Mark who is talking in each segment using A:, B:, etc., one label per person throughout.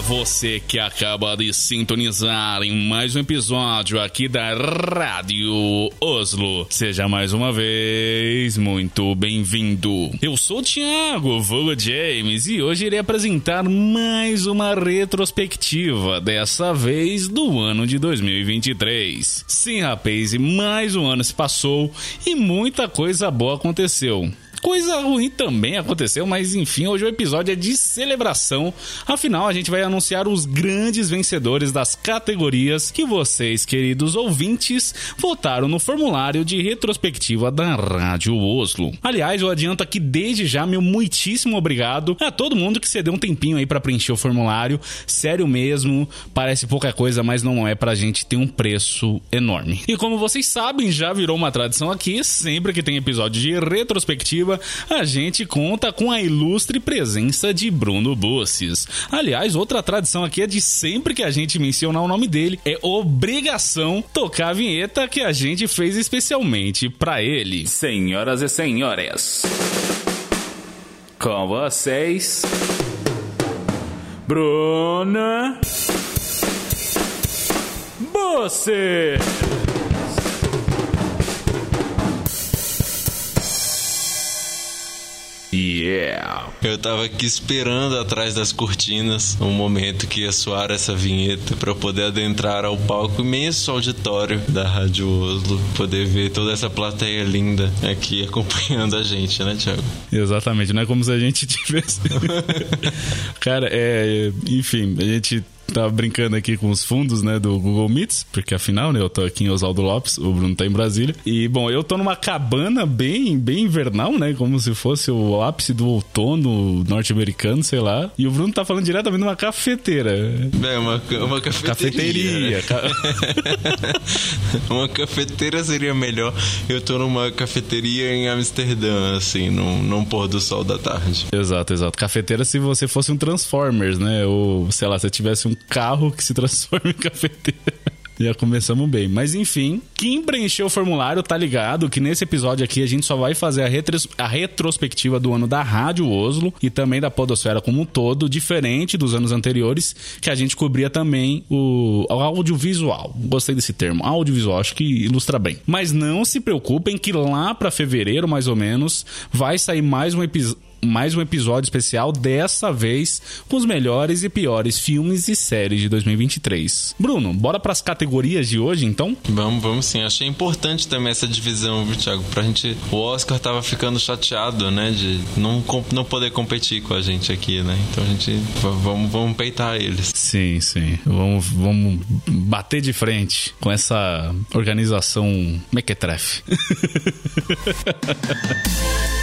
A: Você que acaba de sintonizar em mais um episódio aqui da Rádio Oslo. Seja mais uma vez muito bem-vindo. Eu sou o Thiago, vulgo James, e hoje irei apresentar mais uma retrospectiva, dessa vez do ano de 2023. Sim, rapaz, e mais um ano se passou e muita coisa boa aconteceu. Coisa ruim também aconteceu, mas enfim, hoje o episódio é de celebração. Afinal, a gente vai anunciar os grandes vencedores das categorias que vocês, queridos ouvintes, votaram no formulário de retrospectiva da Rádio Oslo. Aliás, eu adianto aqui desde já meu muitíssimo obrigado a todo mundo que cedeu um tempinho aí para preencher o formulário. Sério mesmo, parece pouca coisa, mas não é pra gente ter um preço enorme. E como vocês sabem, já virou uma tradição aqui, sempre que tem episódio de retrospectiva a gente conta com a ilustre presença de Bruno Busses. Aliás, outra tradição aqui é de sempre que a gente mencionar o nome dele, é obrigação tocar a vinheta que a gente fez especialmente para ele. Senhoras e senhores, com vocês, Bruna Busses. Yeah!
B: Eu tava aqui esperando atrás das cortinas um momento que ia soar essa vinheta para poder adentrar ao palco imenso auditório da Rádio Oslo, poder ver toda essa plateia linda aqui acompanhando a gente, né, Thiago?
A: Exatamente, não é como se a gente tivesse. Cara, é. Enfim, a gente tava brincando aqui com os fundos, né, do Google Meets, porque afinal, né, eu tô aqui em Oswaldo Lopes, o Bruno tá em Brasília. E, bom, eu tô numa cabana bem, bem invernal, né, como se fosse o ápice do outono norte-americano, sei lá. E o Bruno tá falando diretamente de uma cafeteira.
B: É, uma, uma cafeteria.
A: Cafeteria. Ca...
B: uma cafeteira seria melhor. Eu tô numa cafeteria em Amsterdã, assim, num, num pôr do sol da tarde.
A: Exato, exato. Cafeteira se você fosse um Transformers, né, ou, sei lá, se tivesse um carro que se transforma em cafeteira. Já começamos bem. Mas enfim, quem preencheu o formulário tá ligado que nesse episódio aqui a gente só vai fazer a, retros a retrospectiva do ano da Rádio Oslo e também da Podosfera como um todo, diferente dos anos anteriores, que a gente cobria também o, o audiovisual. Gostei desse termo, audiovisual, acho que ilustra bem. Mas não se preocupem que lá para fevereiro, mais ou menos, vai sair mais um episódio mais um episódio especial, dessa vez com os melhores e piores filmes e séries de 2023. Bruno, bora para as categorias de hoje, então?
B: Vamos, vamos sim. Achei importante também essa divisão, viu, Thiago? Pra gente. O Oscar tava ficando chateado, né? De não, não poder competir com a gente aqui, né? Então a gente. Vamos, vamos peitar eles.
A: Sim, sim. Vamos, vamos bater de frente com essa organização mequetrefe.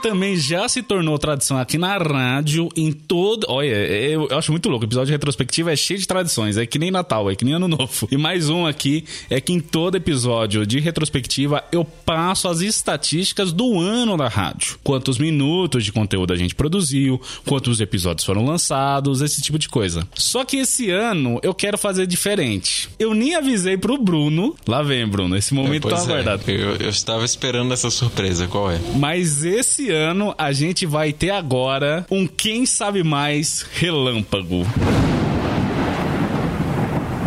A: também já se tornou tradição aqui na rádio, em todo. Olha, eu, acho muito louco. O episódio retrospectivo é cheio de tradições. É que nem Natal, é que nem Ano Novo. E mais um aqui é que em todo episódio de retrospectiva eu passo as estatísticas do ano da rádio. Quantos minutos de conteúdo a gente produziu, quantos episódios foram lançados, esse tipo de coisa. Só que esse ano eu quero fazer diferente. Eu nem avisei pro Bruno. Lá vem, Bruno. Esse momento é, tá aguardado.
B: É. Eu, eu estava esperando essa surpresa. Qual é?
A: Mas esse ano a gente vai ter agora um Quem Sabe Mais relâmpago.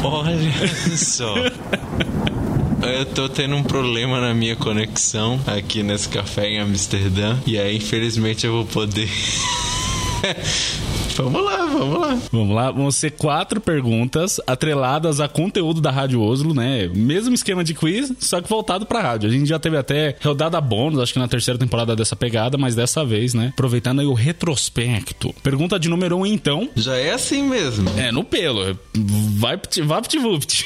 B: Olha só. Eu tô tendo um problema na minha conexão aqui nesse café em Amsterdã. E aí, infelizmente, eu vou poder. Vamos lá, vamos lá.
A: Vamos lá, vão ser quatro perguntas atreladas a conteúdo da Rádio Oslo, né? Mesmo esquema de quiz, só que voltado pra rádio. A gente já teve até rodada bônus, acho que na terceira temporada dessa pegada, mas dessa vez, né? Aproveitando aí o retrospecto. Pergunta de número um, então.
B: Já é assim mesmo.
A: É, no pelo. Vai, vai, vupt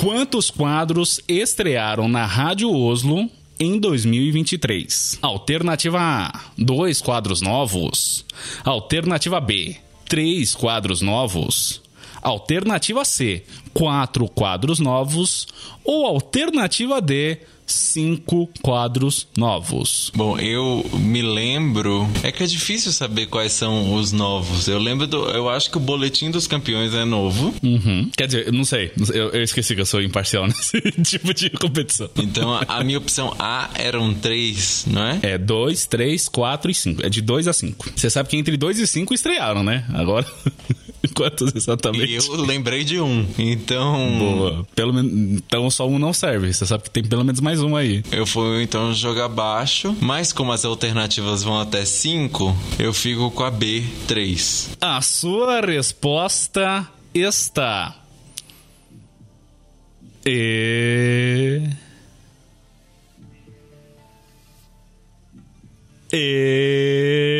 A: Quantos quadros estrearam na Rádio Oslo em 2023. Alternativa A: dois quadros novos. Alternativa B: três quadros novos. Alternativa C: quatro quadros novos. Ou alternativa D: cinco quadros novos.
B: Bom, eu me lembro. É que é difícil saber quais são os novos. Eu lembro do. Eu acho que o Boletim dos Campeões é novo.
A: Uhum. Quer dizer, eu não sei. Eu, eu esqueci que eu sou imparcial nesse tipo de competição.
B: Então a, a minha opção A eram três, não é?
A: É 2, 3, 4 e 5. É de 2 a 5. Você sabe que entre 2 e 5 estrearam, né? Agora. Quantos exatamente?
B: E eu lembrei de um. Então.
A: Boa. Pelo menos. Então só um não serve. Você sabe que tem pelo menos mais um aí.
B: Eu fui então jogar baixo, mas como as alternativas vão até 5, eu fico com a B, 3.
A: A sua resposta está. E. E.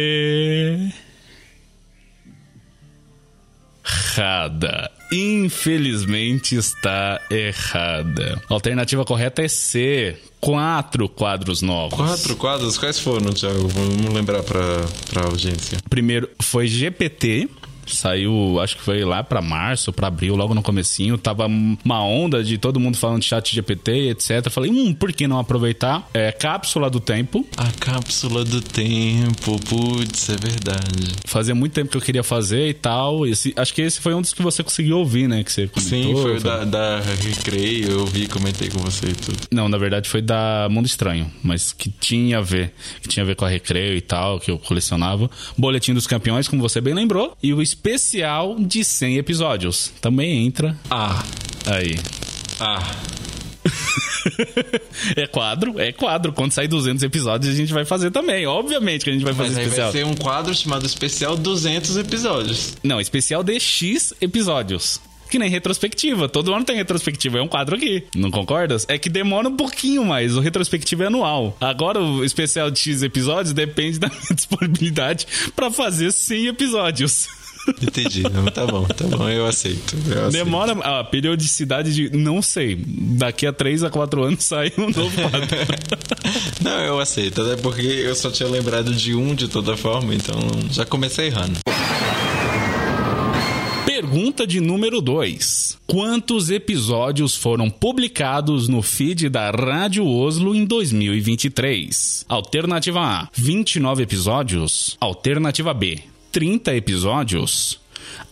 A: Errada. Infelizmente está errada. A alternativa correta é C. Quatro quadros novos.
B: Quatro quadros? Quais foram, Thiago? Vamos lembrar para a audiência.
A: Primeiro foi GPT. Saiu, acho que foi lá para março, para abril, logo no comecinho. Tava uma onda de todo mundo falando de chat GPT, etc. Falei, hum, por que não aproveitar? É Cápsula do Tempo.
B: A Cápsula do Tempo, putz, é verdade.
A: Fazia muito tempo que eu queria fazer e tal. Esse, acho que esse foi um dos que você conseguiu ouvir, né? Que você comentou,
B: Sim, foi o da, da Recreio, eu vi, comentei com você e tudo.
A: Não, na verdade foi da Mundo Estranho, mas que tinha a ver, que tinha a ver com a Recreio e tal, que eu colecionava. Boletim dos Campeões, como você bem lembrou, e o especial de 100 episódios. Também entra
B: Ah,
A: aí.
B: ah.
A: é quadro, é quadro. Quando sair 200 episódios, a gente vai fazer também. Obviamente que a gente vai fazer
B: Mas aí
A: especial.
B: vai ser um quadro chamado Especial 200 Episódios.
A: Não, especial de X episódios. Que nem retrospectiva. Todo ano tem retrospectiva. É um quadro aqui. Não concordas? É que demora um pouquinho mais. O retrospectiva é anual. Agora, o especial de X episódios depende da minha disponibilidade pra fazer 100 episódios.
B: Entendi. Não, tá bom, tá bom, eu aceito. eu aceito.
A: Demora a periodicidade de. Não sei. Daqui a 3 a 4 anos sai um novo quadro.
B: Não, eu aceito, até porque eu só tinha lembrado de um de toda forma, então já comecei errando.
A: Pergunta de número 2. Quantos episódios foram publicados no feed da Rádio Oslo em 2023? Alternativa A: 29 episódios. Alternativa B: 30 episódios.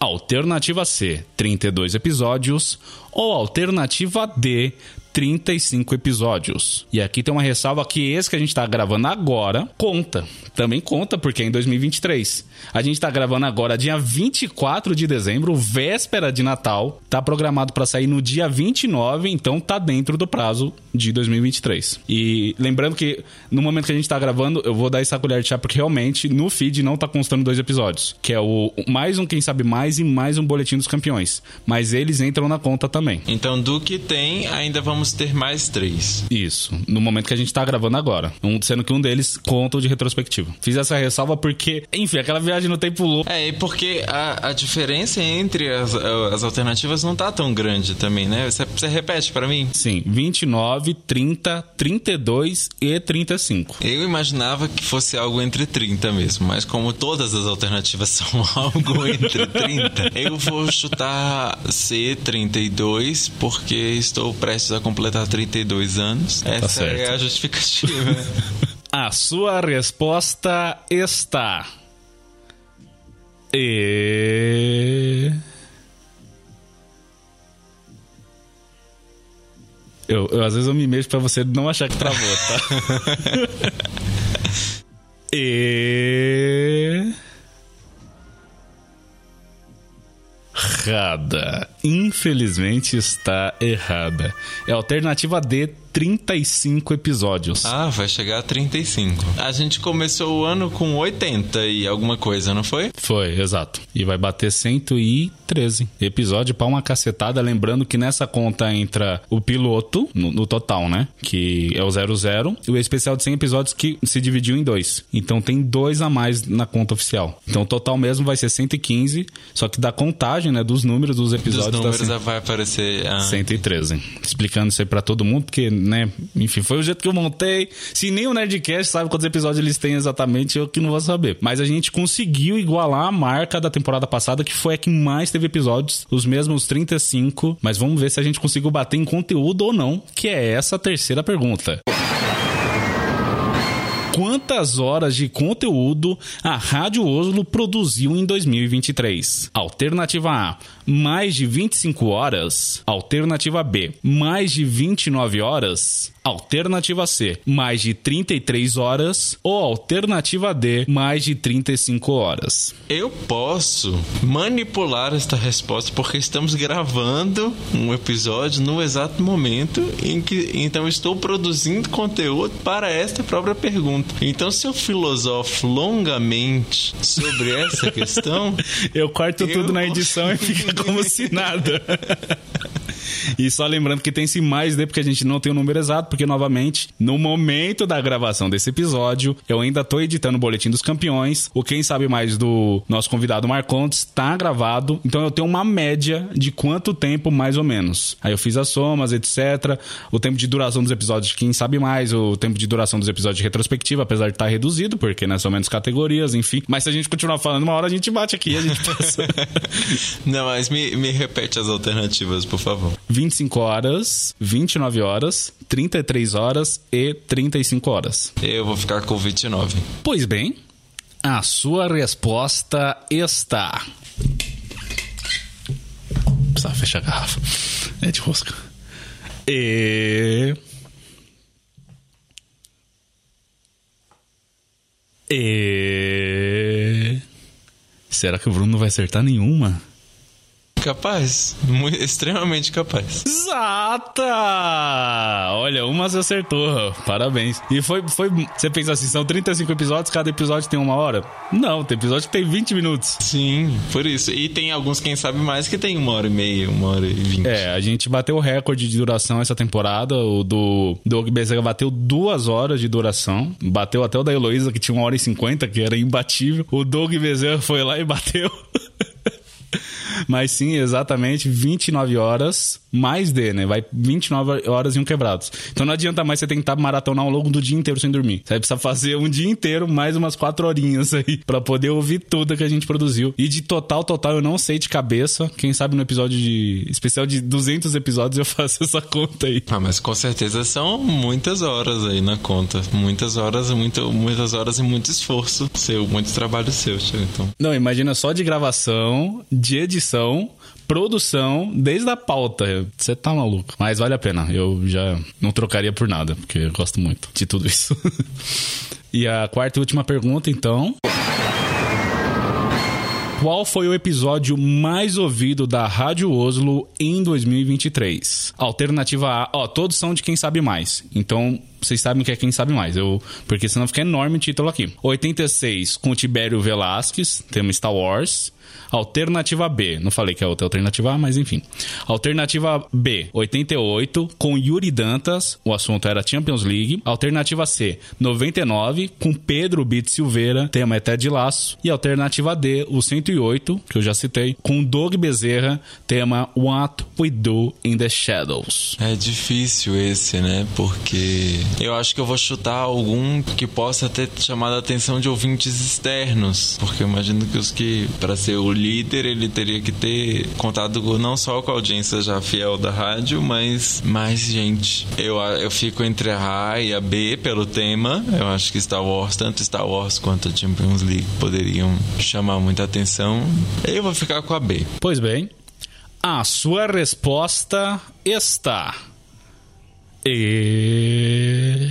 A: Alternativa C: 32 episódios. Ou alternativa D: 35 episódios. E aqui tem uma ressalva que esse que a gente tá gravando agora conta. Também conta porque é em 2023. A gente tá gravando agora dia 24 de dezembro, véspera de Natal. Tá programado para sair no dia 29, então tá dentro do prazo de 2023. E lembrando que no momento que a gente tá gravando, eu vou dar essa colher de chá porque realmente no feed não tá constando dois episódios, que é o mais um quem sabe mais e mais um boletim dos campeões. Mas eles entram na conta também.
B: Então, do que tem, ainda vamos ter mais três.
A: Isso, no momento que a gente tá gravando agora. Um, sendo que um deles conta o de retrospectiva. Fiz essa ressalva porque, enfim, aquela viagem no tempo louco.
B: É, e porque a, a diferença entre as, as alternativas não tá tão grande também, né? Você, você repete pra mim?
A: Sim, 29, 30, 32 e 35.
B: Eu imaginava que fosse algo entre 30 mesmo, mas como todas as alternativas são algo entre 30, eu vou chutar C32 porque estou prestes a completar 32 anos. Essa
A: certo.
B: é a justificativa.
A: A sua resposta está. E. Eu, eu, às vezes eu me mexo pra você não achar que travou, tá? e. Errada. Infelizmente está errada. É a alternativa D, 35 episódios.
B: ah, vai chegar a 35. A gente começou o ano com 80 e alguma coisa, não foi?
A: Foi, exato. E vai bater 113 episódio pra uma cacetada. Lembrando que nessa conta entra o piloto, no, no total, né? Que é o 00, e o especial de 100 episódios que se dividiu em dois. Então tem dois a mais na conta oficial. Então o total mesmo vai ser 115, só que da contagem, né? Dos números dos
B: Dos
A: episódios
B: números
A: dá
B: vai aparecer. Ah,
A: 113. Explicando isso aí pra todo mundo, porque né? Enfim, foi o jeito que eu montei. Se nem o Nerdcast sabe quantos episódios eles têm exatamente, eu que não vou saber. Mas a gente conseguiu igualar a marca da temporada passada, que foi a que mais teve episódios, os mesmos 35. Mas vamos ver se a gente conseguiu bater em conteúdo ou não, que é essa terceira pergunta quantas horas de conteúdo a Rádio Oslo produziu em 2023? Alternativa A, mais de 25 horas. Alternativa B, mais de 29 horas. Alternativa C, mais de 33 horas. Ou alternativa D, mais de 35 horas.
B: Eu posso manipular esta resposta porque estamos gravando um episódio no exato momento em que então estou produzindo conteúdo para esta própria pergunta. Então, se eu filosofo longamente sobre essa questão,
A: eu corto eu tudo na edição e fica como se nada. E só lembrando que tem esse mais D, porque a gente não tem o número exato, porque novamente, no momento da gravação desse episódio, eu ainda tô editando o Boletim dos Campeões. O Quem Sabe Mais do nosso convidado Marcontes tá gravado, então eu tenho uma média de quanto tempo mais ou menos. Aí eu fiz as somas, etc. O tempo de duração dos episódios de Quem Sabe Mais, o tempo de duração dos episódios de retrospectiva, apesar de estar tá reduzido, porque né, são menos categorias, enfim. Mas se a gente continuar falando, uma hora a gente bate aqui a gente passa.
B: não, mas me, me repete as alternativas, por favor.
A: 25 horas, 29 horas, 33 horas e 35 horas.
B: Eu vou ficar com 29.
A: Pois bem, a sua resposta está. Precisa fechar a garrafa. É de rosca. E. E. Será que o Bruno não vai acertar nenhuma?
B: Capaz. Muito, extremamente capaz.
A: Exata! Olha, uma você acertou. Parabéns. E foi, foi. Você pensa assim, são 35 episódios, cada episódio tem uma hora? Não, tem episódio que tem 20 minutos.
B: Sim, por isso. E tem alguns, quem sabe mais, que tem uma hora e meia, uma hora e vinte.
A: É, a gente bateu o recorde de duração essa temporada. O do Doug Bezerra bateu duas horas de duração. Bateu até o da Heloísa, que tinha uma hora e cinquenta, que era imbatível. O Doug Bezerra foi lá e bateu. Mas sim, exatamente 29 horas mais D, né? Vai 29 horas e um quebrados. Então não adianta mais você tentar maratonar ao longo do dia inteiro sem dormir. Você precisa fazer um dia inteiro, mais umas 4 horinhas aí, para poder ouvir tudo que a gente produziu. E de total, total, eu não sei de cabeça. Quem sabe no episódio de. especial de 200 episódios eu faço essa conta aí.
B: Ah, mas com certeza são muitas horas aí na conta. Muitas horas, muito, muitas horas e muito esforço seu, muito trabalho seu, então.
A: Não, imagina só de gravação, de edição produção, desde a pauta. Você tá maluco. Mas vale a pena. Eu já não trocaria por nada, porque eu gosto muito de tudo isso. e a quarta e última pergunta, então. Qual foi o episódio mais ouvido da Rádio Oslo em 2023? Alternativa A, ó, todos são de quem sabe mais. Então, vocês sabem que é quem sabe mais. Eu, porque senão fica enorme o título aqui. 86 com Tibério Velasquez, tema Star Wars. Alternativa B, não falei que é outra alternativa A, mas enfim. Alternativa B, 88, com Yuri Dantas, o assunto era Champions League. Alternativa C, 99, com Pedro Bit Silveira, tema é Ted Laço. E alternativa D, o 108, que eu já citei, com Doug Bezerra, tema What We Do in the Shadows.
B: É difícil esse, né? Porque eu acho que eu vou chutar algum que possa ter chamado a atenção de ouvintes externos. Porque eu imagino que os que, para ser o líder, ele teria que ter contado não só com a audiência já fiel da rádio, mas mais gente. Eu, eu fico entre a A e a B pelo tema. Eu acho que Star Wars, tanto Star Wars quanto a Champions League, poderiam chamar muita atenção. Eu vou ficar com a B.
A: Pois bem, a sua resposta está. E.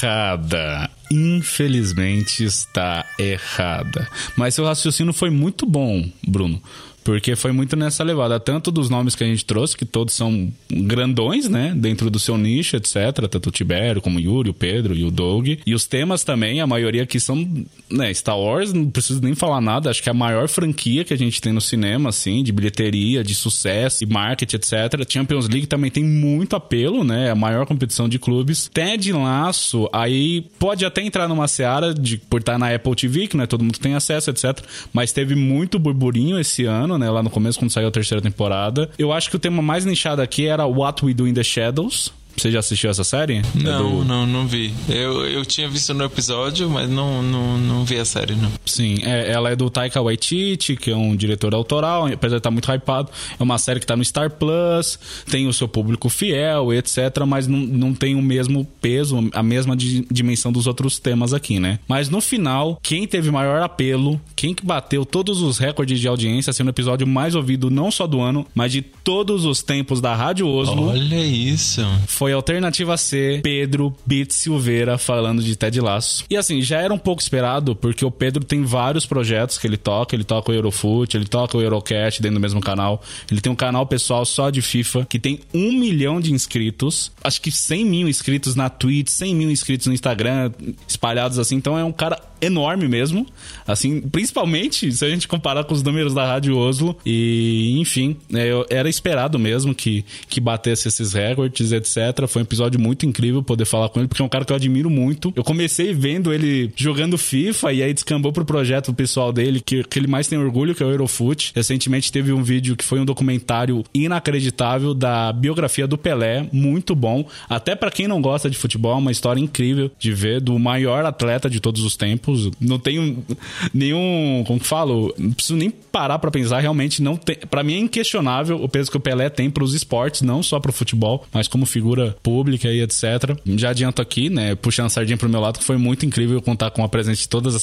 A: Errada. Infelizmente está errada. Mas seu raciocínio foi muito bom, Bruno porque foi muito nessa levada, tanto dos nomes que a gente trouxe, que todos são grandões, né, dentro do seu nicho, etc, tanto o Tibério como o Yuri, o Pedro e o Doug, e os temas também, a maioria aqui são, né, Star Wars, não preciso nem falar nada, acho que é a maior franquia que a gente tem no cinema, assim, de bilheteria, de sucesso, de marketing, etc. Champions League também tem muito apelo, né, é a maior competição de clubes. Ted Laço, aí pode até entrar numa seara de, por estar na Apple TV, que não é todo mundo tem acesso, etc, mas teve muito burburinho esse ano, né, lá no começo, quando saiu a terceira temporada. Eu acho que o tema mais nichado aqui era What We Do in the Shadows, você já assistiu essa série?
B: Não, é do... não, não vi. Eu, eu tinha visto no episódio, mas não, não, não vi a série, não.
A: Sim, é, ela é do Taika Waititi, que é um diretor autoral, apesar de estar muito hypado. É uma série que está no Star Plus, tem o seu público fiel, etc., mas não, não tem o mesmo peso, a mesma dimensão dos outros temas aqui, né? Mas no final, quem teve maior apelo, quem que bateu todos os recordes de audiência, sendo o episódio mais ouvido não só do ano, mas de todos os tempos da Rádio Oslo.
B: Olha isso.
A: Foi foi alternativa C, Pedro Bit Silveira falando de Ted Laço. E assim, já era um pouco esperado, porque o Pedro tem vários projetos que ele toca. Ele toca o Eurofoot, ele toca o Eurocast dentro do mesmo canal. Ele tem um canal pessoal só de FIFA, que tem um milhão de inscritos. Acho que 100 mil inscritos na Twitch, 100 mil inscritos no Instagram, espalhados assim. Então é um cara enorme mesmo. Assim, principalmente se a gente comparar com os números da Rádio Oslo. E, enfim, é, era esperado mesmo que, que batesse esses recordes, etc. Foi um episódio muito incrível poder falar com ele, porque é um cara que eu admiro muito. Eu comecei vendo ele jogando FIFA e aí descambou pro projeto pessoal dele, que, que ele mais tem orgulho, que é o Eurofoot. Recentemente teve um vídeo que foi um documentário inacreditável da biografia do Pelé, muito bom. Até para quem não gosta de futebol, é uma história incrível de ver do maior atleta de todos os tempos Não tenho nenhum. Como que falo? Não preciso nem parar para pensar. Realmente não tem. Para mim é inquestionável o peso que o Pelé tem para os esportes, não só para o futebol, mas como figura pública e etc. Já adianto aqui, né? Puxando a sardinha pro meu lado, que foi muito incrível contar com a presença de todas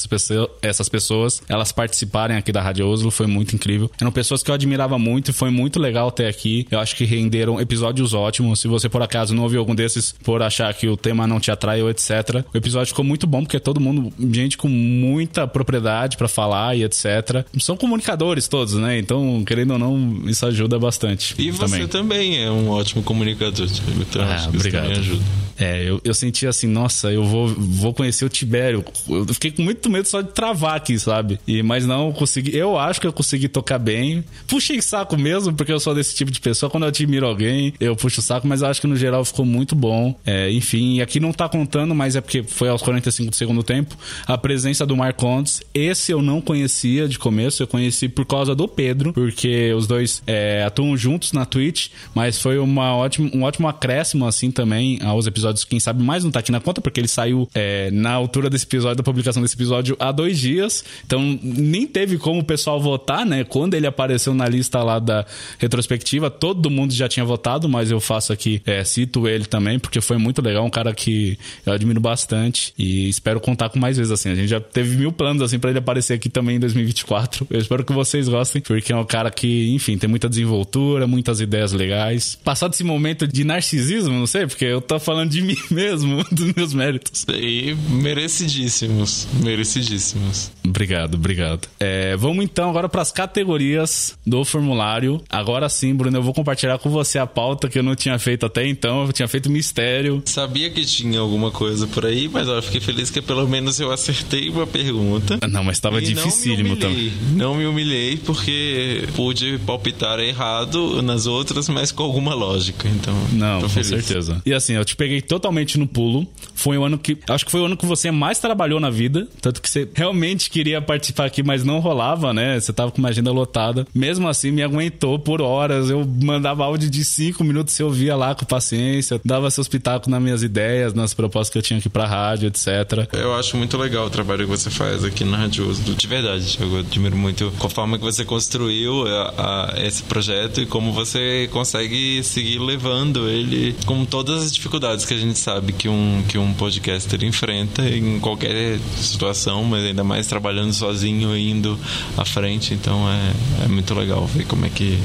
A: essas pessoas. Elas participarem aqui da Rádio Oslo, foi muito incrível. Eram pessoas que eu admirava muito e foi muito legal ter aqui. Eu acho que renderam episódios ótimos. Se você por acaso não ouviu algum desses por achar que o tema não te atrai ou etc. O episódio ficou muito bom porque todo mundo, gente gente com muita propriedade para falar e etc. São comunicadores todos, né? Então, querendo ou não, isso ajuda bastante.
B: E você também, é um ótimo comunicador. Então,
A: ah, acho que obrigado. isso também ajuda. É, eu, eu senti assim, nossa, eu vou, vou conhecer o Tibério. Eu fiquei com muito medo só de travar aqui, sabe? E, mas não, consegui. Eu acho que eu consegui tocar bem. Puxei saco mesmo, porque eu sou desse tipo de pessoa. Quando eu admiro alguém, eu puxo o saco, mas eu acho que no geral ficou muito bom. É, enfim, aqui não tá contando, mas é porque foi aos 45 do segundo tempo. A presença do Marcondes, esse eu não conhecia de começo, eu conheci por causa do Pedro, porque os dois é, atuam juntos na Twitch, mas foi uma ótima, um ótimo acréscimo, assim, também aos episódios quem sabe mais não tá aqui na conta, porque ele saiu é, na altura desse episódio, da publicação desse episódio, há dois dias. Então, nem teve como o pessoal votar, né? Quando ele apareceu na lista lá da retrospectiva, todo mundo já tinha votado, mas eu faço aqui, é, cito ele também, porque foi muito legal, um cara que eu admiro bastante e espero contar com mais vezes, assim. A gente já teve mil planos, assim, para ele aparecer aqui também em 2024. Eu espero que vocês gostem, porque é um cara que, enfim, tem muita desenvoltura, muitas ideias legais. Passado esse momento de narcisismo, não sei, porque eu tô falando de mim mesmo, dos meus méritos.
B: E merecidíssimos. Merecidíssimos.
A: Obrigado, obrigado. É, vamos então agora para as categorias do formulário. Agora sim, Bruno, eu vou compartilhar com você a pauta que eu não tinha feito até então. Eu tinha feito mistério.
B: Sabia que tinha alguma coisa por aí, mas eu fiquei feliz que pelo menos eu acertei uma pergunta.
A: Não, mas estava dificílimo
B: também. Não me humilhei porque pude palpitar errado nas outras, mas com alguma lógica. Então,
A: não, com certeza. E assim, eu te peguei totalmente no pulo. Foi o ano que. Acho que foi o ano que você mais trabalhou na vida. Tanto que você realmente queria participar aqui, mas não rolava, né? Você tava com uma agenda lotada. Mesmo assim, me aguentou por horas. Eu mandava áudio de cinco minutos, você ouvia lá com paciência, dava seus pitacos nas minhas ideias, nas propostas que eu tinha aqui pra rádio, etc.
B: Eu acho muito legal trabalho que você faz aqui na Rádio De verdade, eu admiro muito a forma que você construiu a, a, esse projeto e como você consegue seguir levando ele com todas as dificuldades que a gente sabe que um, que um podcaster enfrenta em qualquer situação, mas ainda mais trabalhando sozinho e indo à frente. Então é, é muito legal ver como é que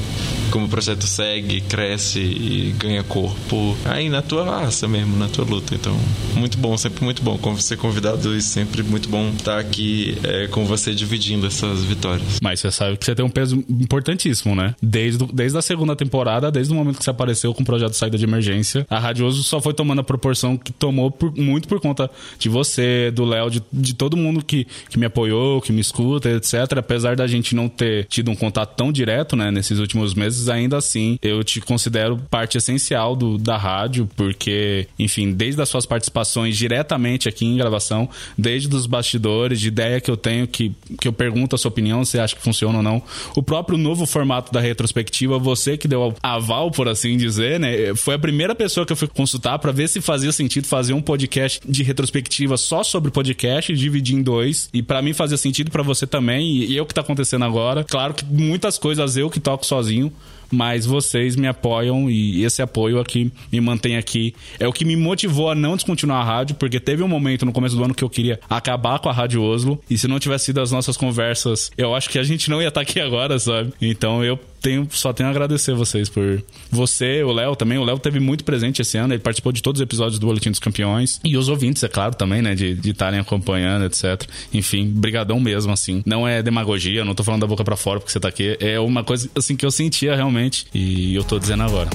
B: como o projeto segue, cresce e ganha corpo aí na tua raça mesmo, na tua luta. Então, muito bom, sempre muito bom ser convidado e sempre muito bom estar aqui é, com você dividindo essas vitórias.
A: Mas você sabe que você tem um peso importantíssimo, né? Desde, desde a segunda temporada, desde o momento que você apareceu com o projeto Saída de Emergência, a Radioso só foi tomando a proporção que tomou por, muito por conta de você, do Léo, de, de todo mundo que, que me apoiou, que me escuta, etc. Apesar da gente não ter tido um contato tão direto, né, nesses últimos meses, ainda assim, eu te considero parte essencial do, da rádio, porque, enfim, desde as suas participações diretamente aqui em gravação, desde os bastidores, de ideia que eu tenho, que, que eu pergunto a sua opinião, se acha que funciona ou não. O próprio novo formato da retrospectiva, você que deu aval, por assim dizer, né? Foi a primeira pessoa que eu fui consultar para ver se fazia sentido fazer um podcast de retrospectiva só sobre podcast, dividir em dois. E para mim fazia sentido para você também. E, e é que tá acontecendo agora. Claro que muitas coisas eu que toco sozinho mas vocês me apoiam e esse apoio aqui me mantém aqui. É o que me motivou a não descontinuar a rádio, porque teve um momento no começo do ano que eu queria acabar com a Rádio Oslo, e se não tivesse sido as nossas conversas, eu acho que a gente não ia estar aqui agora, sabe? Então eu tenho, só tenho a agradecer vocês por você, o Léo também. O Léo teve muito presente esse ano, ele participou de todos os episódios do Boletim dos Campeões. E os ouvintes, é claro, também, né? De estarem acompanhando, etc. Enfim, brigadão mesmo, assim. Não é demagogia, não tô falando da boca para fora porque você tá aqui. É uma coisa, assim, que eu sentia realmente. E eu tô dizendo agora.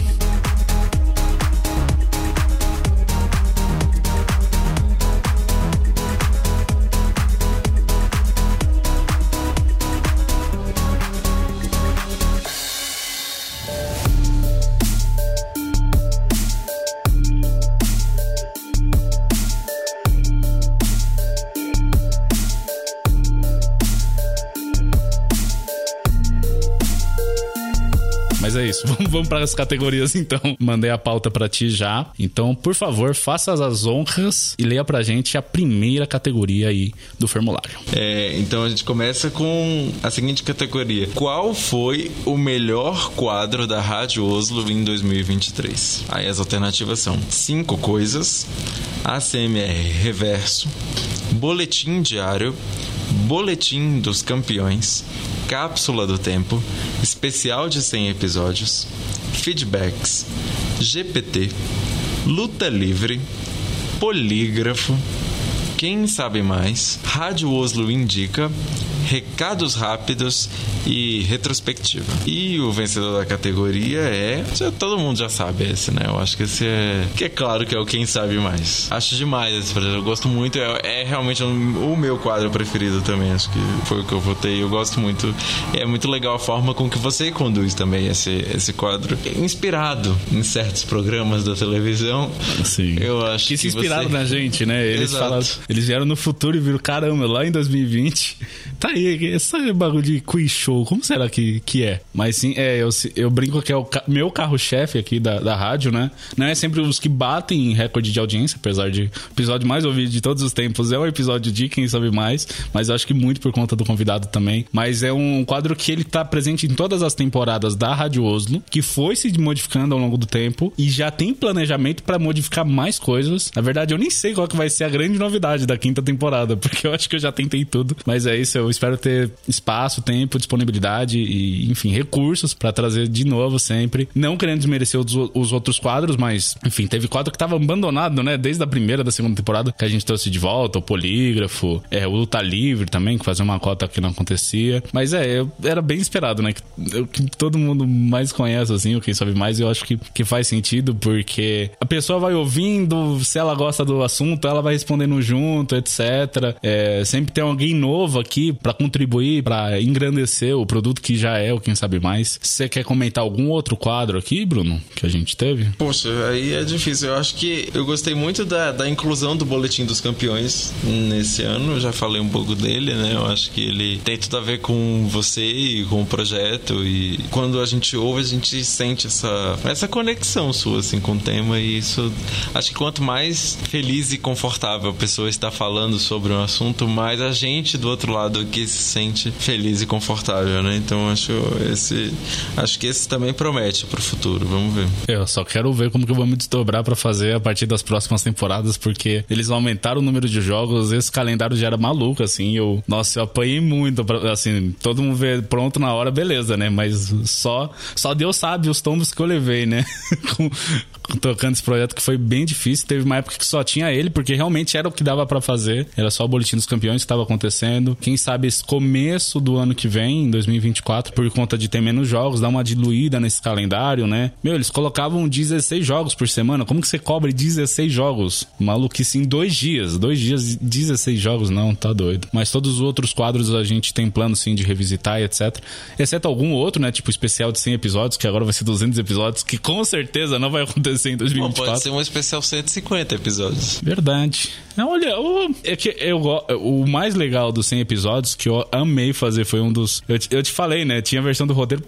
A: Isso. Vamos para as categorias então. Mandei a pauta para ti já. Então, por favor, faça as honras e leia pra gente a primeira categoria aí do formulário.
B: É, então a gente começa com a seguinte categoria: Qual foi o melhor quadro da Rádio Oslo em 2023? Aí as alternativas são cinco coisas, ACMR reverso, boletim diário, boletim dos campeões, Cápsula do Tempo, especial de 100 episódios, feedbacks, GPT, luta livre, polígrafo, quem sabe mais, Rádio Oslo indica, recados rápidos e retrospectiva. E o vencedor da categoria é. Todo mundo já sabe esse, né? Eu acho que esse é. Que é claro que é o Quem Sabe Mais. Acho demais esse projeto. Eu gosto muito. É, é realmente um, o meu quadro preferido também. Acho que foi o que eu votei. Eu gosto muito. É muito legal a forma com que você conduz também esse, esse quadro. Inspirado em certos programas da televisão.
A: Sim.
B: Eu acho
A: que,
B: que
A: se inspiraram
B: você...
A: na gente, né? Eles
B: Exato.
A: falaram. Eles vieram no futuro e viram, caramba, lá em 2020. Tá aí, esse bagulho de quiz show, como será que, que é? Mas sim, é, eu, eu brinco que é o ca meu carro-chefe aqui da, da rádio, né? Não é sempre os que batem recorde de audiência, apesar de o episódio mais ouvido de todos os tempos é o episódio de Quem Sabe Mais, mas acho que muito por conta do convidado também. Mas é um quadro que ele tá presente em todas as temporadas da Rádio Oslo, que foi se modificando ao longo do tempo e já tem planejamento para modificar mais coisas. Na verdade, eu nem sei qual que vai ser a grande novidade da quinta temporada, porque eu acho que eu já tentei tudo. Mas é isso, eu espero ter espaço, tempo, disponibilidade e, enfim, recursos para trazer de novo sempre. Não querendo desmerecer os, os, outros quadros, mas, enfim, teve quadro que tava abandonado, né? Desde a primeira da segunda temporada, que a gente trouxe de volta, o Polígrafo, é, o Luta Livre também, que fazia uma cota que não acontecia. Mas é, eu, era bem esperado, né? Que, que todo mundo mais conhece, assim, o quem sabe mais, eu acho que, que faz sentido, porque a pessoa vai ouvindo, se ela gosta do assunto, ela vai respondendo junto, etc. É, sempre tem alguém novo aqui para contribuir, para engrandecer o produto que já é o Quem Sabe Mais. Você quer comentar algum outro quadro aqui, Bruno, que a gente teve?
B: Poxa, aí é difícil. Eu acho que eu gostei muito da, da inclusão do Boletim dos Campeões nesse ano. Eu já falei um pouco dele, né? Eu acho que ele tem tudo a ver com você e com o projeto. E quando a gente ouve, a gente sente essa, essa conexão sua, assim, com o tema. E isso, acho que quanto mais feliz e confortável a pessoa estar falando sobre um assunto, mais a gente do outro lado aqui se sente feliz e confortável, né? Então acho esse acho que esse também promete para o futuro. Vamos ver.
A: Eu só quero ver como que eu vou me desdobrar para fazer a partir das próximas temporadas, porque eles aumentaram o número de jogos, esse calendário já era maluco assim. Eu, nossa, eu apanhei muito, pra, assim, todo mundo vê pronto na hora, beleza, né? Mas só só Deus sabe os tombos que eu levei, né? tocando esse projeto que foi bem difícil. Teve uma época que só tinha ele, porque realmente era o que dava para fazer. Era só o boletim dos campeões que estava acontecendo. Quem sabe esse começo do ano que vem, em 2024, por conta de ter menos jogos, dar uma diluída nesse calendário, né? Meu, eles colocavam 16 jogos por semana. Como que você cobre 16 jogos? Maluquice em dois dias. Dois dias, 16 jogos, não, tá doido. Mas todos os outros quadros a gente tem plano sim de revisitar e etc. Exceto algum outro, né? Tipo especial de 100 episódios, que agora vai ser 200 episódios, que com certeza não vai acontecer em 2024.
B: Bom, pode ser um especial 150 episódios.
A: Verdade. Olha, é que eu, o mais legal dos 100 episódios que eu amei fazer foi um dos. Eu, eu te falei, né? Tinha a versão do roteiro,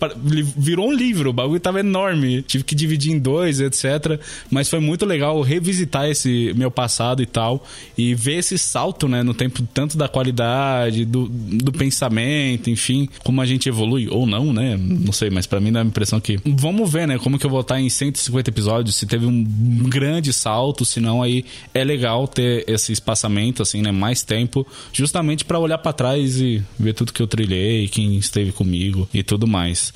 A: virou um livro, o bagulho tava enorme. Tive que dividir em dois, etc. Mas foi muito legal revisitar esse meu passado e tal. E ver esse salto, né? No tempo, tanto da qualidade, do, do pensamento, enfim, como a gente evolui. Ou não, né? Não sei, mas para mim dá a impressão que. Vamos ver, né? Como que eu vou estar em 150 episódios, se teve um grande salto, se não, aí é legal ter esse espaçamento, assim, né? Mais tempo, justamente para olhar para trás e ver tudo que eu trilhei, quem esteve comigo e tudo mais.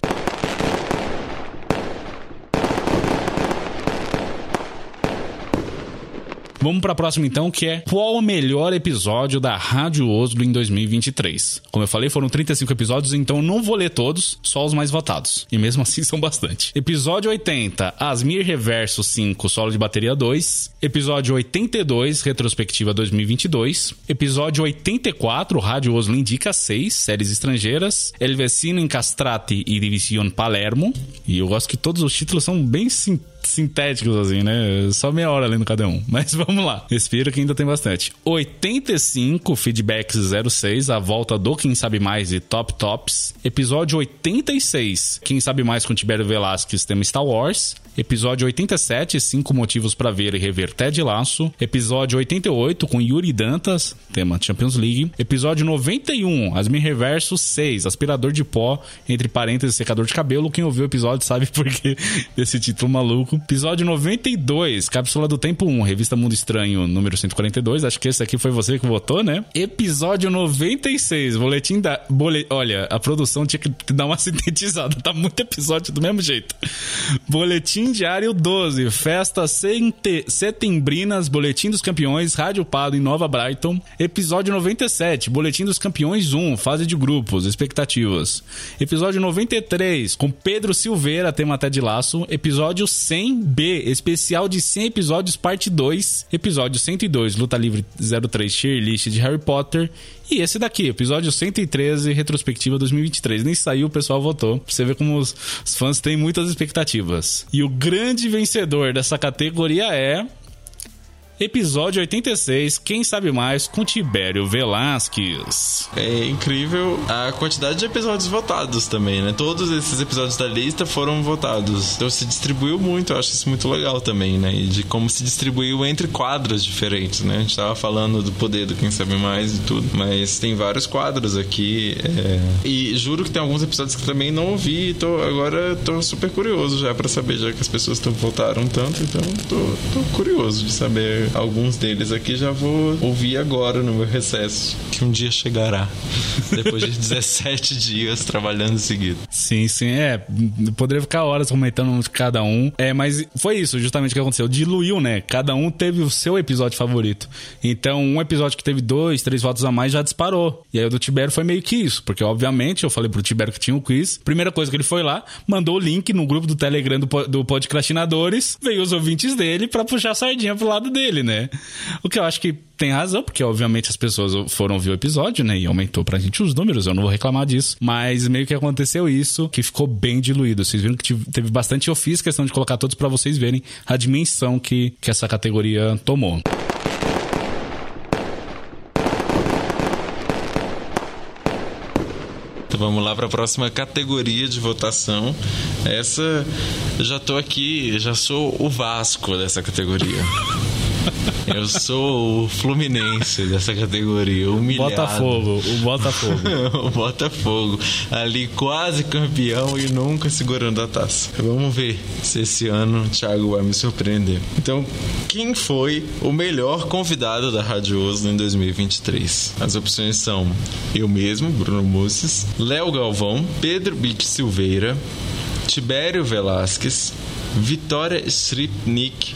A: Vamos para a próxima então, que é qual o melhor episódio da Rádio Oslo em 2023? Como eu falei, foram 35 episódios, então não vou ler todos, só os mais votados. E mesmo assim são bastante. Episódio 80, Asmir Reverso 5, solo de bateria 2. Episódio 82, retrospectiva 2022. Episódio 84, Rádio Oslo indica 6, séries estrangeiras. El Vecino Incastrati e División Palermo. E eu gosto que todos os títulos são bem simples sintéticos, assim, né? Só meia hora lendo cada um. Mas vamos lá. Respira que ainda tem bastante. 85, Feedbacks 06, a volta do Quem Sabe Mais e Top Tops. Episódio 86, Quem Sabe Mais com Tibério Velasquez, tema Star Wars. Episódio 87, 5 motivos para ver e rever Ted Laço. Episódio 88, com Yuri Dantas, tema Champions League. Episódio 91, Asmin Reverso 6, aspirador de pó, entre parênteses, secador de cabelo. Quem ouviu o episódio sabe por que desse título maluco. Episódio 92, Cápsula do Tempo 1, Revista Mundo Estranho, número 142. Acho que esse aqui foi você que votou, né? Episódio 96, Boletim da. Bole... Olha, a produção tinha que dar uma sintetizada, tá muito episódio do mesmo jeito. Boletim Boletim Diário 12, Festa Setembrinas, Boletim dos Campeões, Rádio Pado em Nova Brighton. Episódio 97, Boletim dos Campeões 1, Fase de Grupos, Expectativas. Episódio 93, com Pedro Silveira, tema até de laço. Episódio 100B, especial de 100 episódios, parte 2. Episódio 102, Luta Livre 03, Cheer List de Harry Potter. E esse daqui, episódio 113, retrospectiva 2023. Nem saiu, o pessoal votou. Pra você ver como os, fãs têm muitas expectativas. E o grande vencedor dessa categoria é Episódio 86, Quem Sabe Mais, com Tibério Velasquez.
B: É incrível a quantidade de episódios votados também, né? Todos esses episódios da lista foram votados. Então se distribuiu muito, eu acho isso muito legal também, né? E de como se distribuiu entre quadros diferentes, né? A gente tava falando do poder do Quem Sabe Mais e tudo, mas tem vários quadros aqui. É... E juro que tem alguns episódios que também não ouvi, tô, agora tô super curioso já para saber, já que as pessoas tão, votaram tanto, então tô, tô curioso de saber alguns deles aqui já vou ouvir agora no meu recesso, que um dia chegará. Depois de 17 dias trabalhando seguido.
A: Sim, sim, é. Poderia ficar horas comentando de cada um. É, mas foi isso justamente que aconteceu. Diluiu, né? Cada um teve o seu episódio favorito. Então, um episódio que teve dois, três votos a mais já disparou. E aí o do Tibério foi meio que isso, porque obviamente eu falei pro Tibério que tinha um quiz. Primeira coisa que ele foi lá, mandou o link no grupo do Telegram do, do Podcrastinadores, veio os ouvintes dele para puxar a sardinha pro lado dele né? O que eu acho que tem razão, porque obviamente as pessoas foram ver o episódio, né? E aumentou pra gente os números, eu não vou reclamar disso. Mas meio que aconteceu isso, que ficou bem diluído. Vocês viram que teve bastante. Fiz questão de colocar todos para vocês verem a dimensão que, que essa categoria tomou.
B: Então vamos lá para a próxima categoria de votação. Essa, já tô aqui, já sou o Vasco dessa categoria. Eu sou o Fluminense dessa categoria, humilhado.
A: Botafogo, o Botafogo.
B: o Botafogo, ali quase campeão e nunca segurando a taça. Vamos ver se esse ano o Thiago vai me surpreender. Então, quem foi o melhor convidado da Rádio Oslo em 2023? As opções são eu mesmo, Bruno Musses, Léo Galvão, Pedro Bit Silveira, Tibério Velasquez, Vitória Stripnik,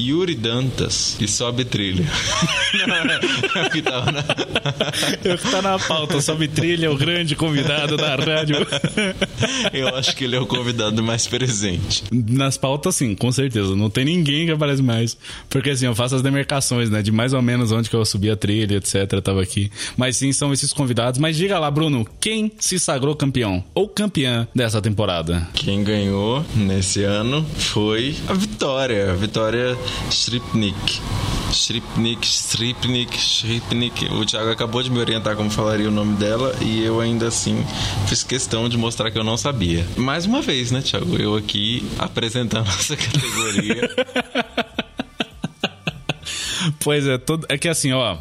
B: Yuri Dantas e sobe trilha.
A: é o que tá na... É o que tá na pauta, sobe trilha, o grande convidado da rádio.
B: Eu acho que ele é o convidado mais presente.
A: Nas pautas, sim, com certeza. Não tem ninguém que aparece mais. Porque assim, eu faço as demarcações, né? De mais ou menos onde que eu subi a trilha, etc. Tava aqui. Mas sim, são esses convidados. Mas diga lá, Bruno, quem se sagrou campeão ou campeã dessa temporada?
B: Quem ganhou nesse ano foi a Vitória. A Vitória Stripnik. Stripnik, Stripnik, Stripnik. O Thiago acabou de me orientar como falaria o nome dela e eu ainda assim fiz questão de mostrar que eu não sabia. Mais uma vez, né, Thiago? Eu aqui apresentando essa categoria.
A: pois é, todo, é que assim, ó,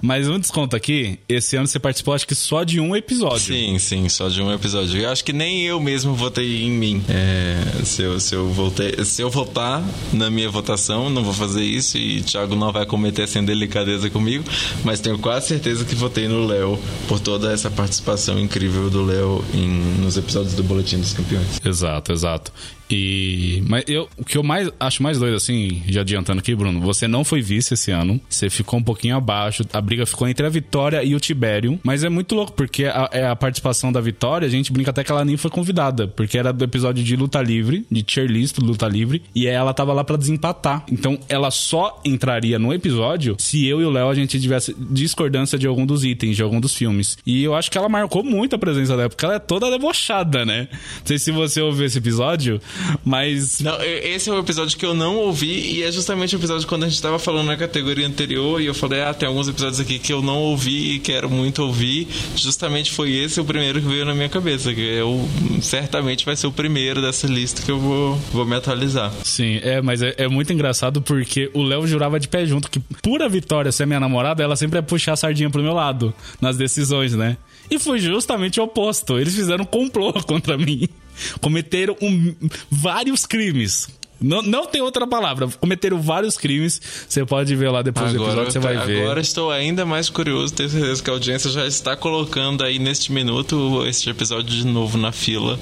A: mas um desconto aqui, esse ano você participou acho que só de um episódio.
B: Sim, sim, só de um episódio. Eu acho que nem eu mesmo votei em mim. É, se, eu, se, eu se eu votar na minha votação, não vou fazer isso e Thiago não vai cometer essa indelicadeza comigo, mas tenho quase certeza que votei no Léo por toda essa participação incrível do Léo nos episódios do Boletim dos Campeões.
A: Exato, exato. E. Mas eu, o que eu mais acho mais doido, assim, já adiantando aqui, Bruno, você não foi vice esse ano. Você ficou um pouquinho abaixo. A briga ficou entre a Vitória e o Tibério. Mas é muito louco, porque a, é a participação da Vitória, a gente brinca até que ela nem foi convidada. Porque era do episódio de luta livre, de tier list, luta livre. E ela tava lá para desempatar. Então ela só entraria no episódio se eu e o Léo a gente tivesse discordância de algum dos itens, de algum dos filmes. E eu acho que ela marcou muito a presença dela, porque ela é toda debochada, né? Não sei se você ouviu esse episódio, mas.
B: Não, esse é o episódio que eu não ouvi e é justamente o episódio quando a gente tava falando na categoria anterior e eu falei, ah, tem alguns episódios aqui que eu não ouvi e quero muito ouvir. Justamente foi esse o primeiro que veio na minha cabeça, que eu certamente vai ser o primeiro dessa lista que eu vou, vou me atualizar.
A: Sim, é, mas é, é muito engraçado porque o Léo jurava de pé junto que, pura Vitória ser minha namorada, ela sempre ia puxar a sardinha pro meu lado nas decisões, né? E foi justamente o oposto. Eles fizeram um complô contra mim cometeram um, vários crimes. Não, não tem outra palavra. Cometeram vários crimes. Você pode ver lá depois agora, do episódio, você vai
B: agora
A: ver.
B: Agora estou ainda mais curioso. Tenho certeza que a audiência já está colocando aí neste minuto este episódio de novo na fila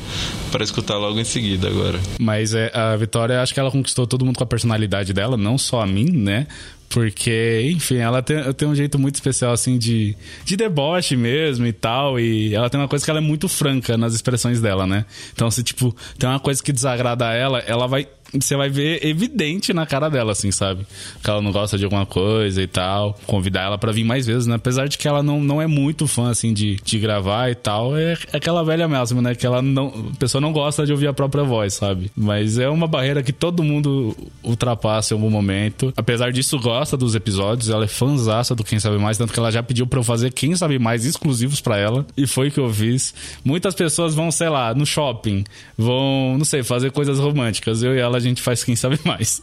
B: para escutar logo em seguida agora.
A: Mas é, a Vitória, acho que ela conquistou todo mundo com a personalidade dela, não só a mim, né? Porque, enfim, ela tem, tem um jeito muito especial, assim, de, de deboche mesmo e tal. E ela tem uma coisa que ela é muito franca nas expressões dela, né? Então, se, tipo, tem uma coisa que desagrada a ela, ela vai você vai ver evidente na cara dela, assim, sabe? Que ela não gosta de alguma coisa e tal. Convidar ela para vir mais vezes, né? Apesar de que ela não, não é muito fã, assim, de, de gravar e tal. É, aquela velha mesmo, né? Que ela não. A pessoa não gosta de ouvir a própria voz, sabe? Mas é uma barreira que todo mundo ultrapassa em algum momento. Apesar disso, gosta dos episódios. Ela é fãzaça do Quem Sabe Mais, tanto que ela já pediu pra eu fazer Quem Sabe Mais exclusivos para ela. E foi que eu fiz. Muitas pessoas vão, sei lá, no shopping. Vão, não sei, fazer coisas românticas. Eu e ela a gente faz quem sabe mais.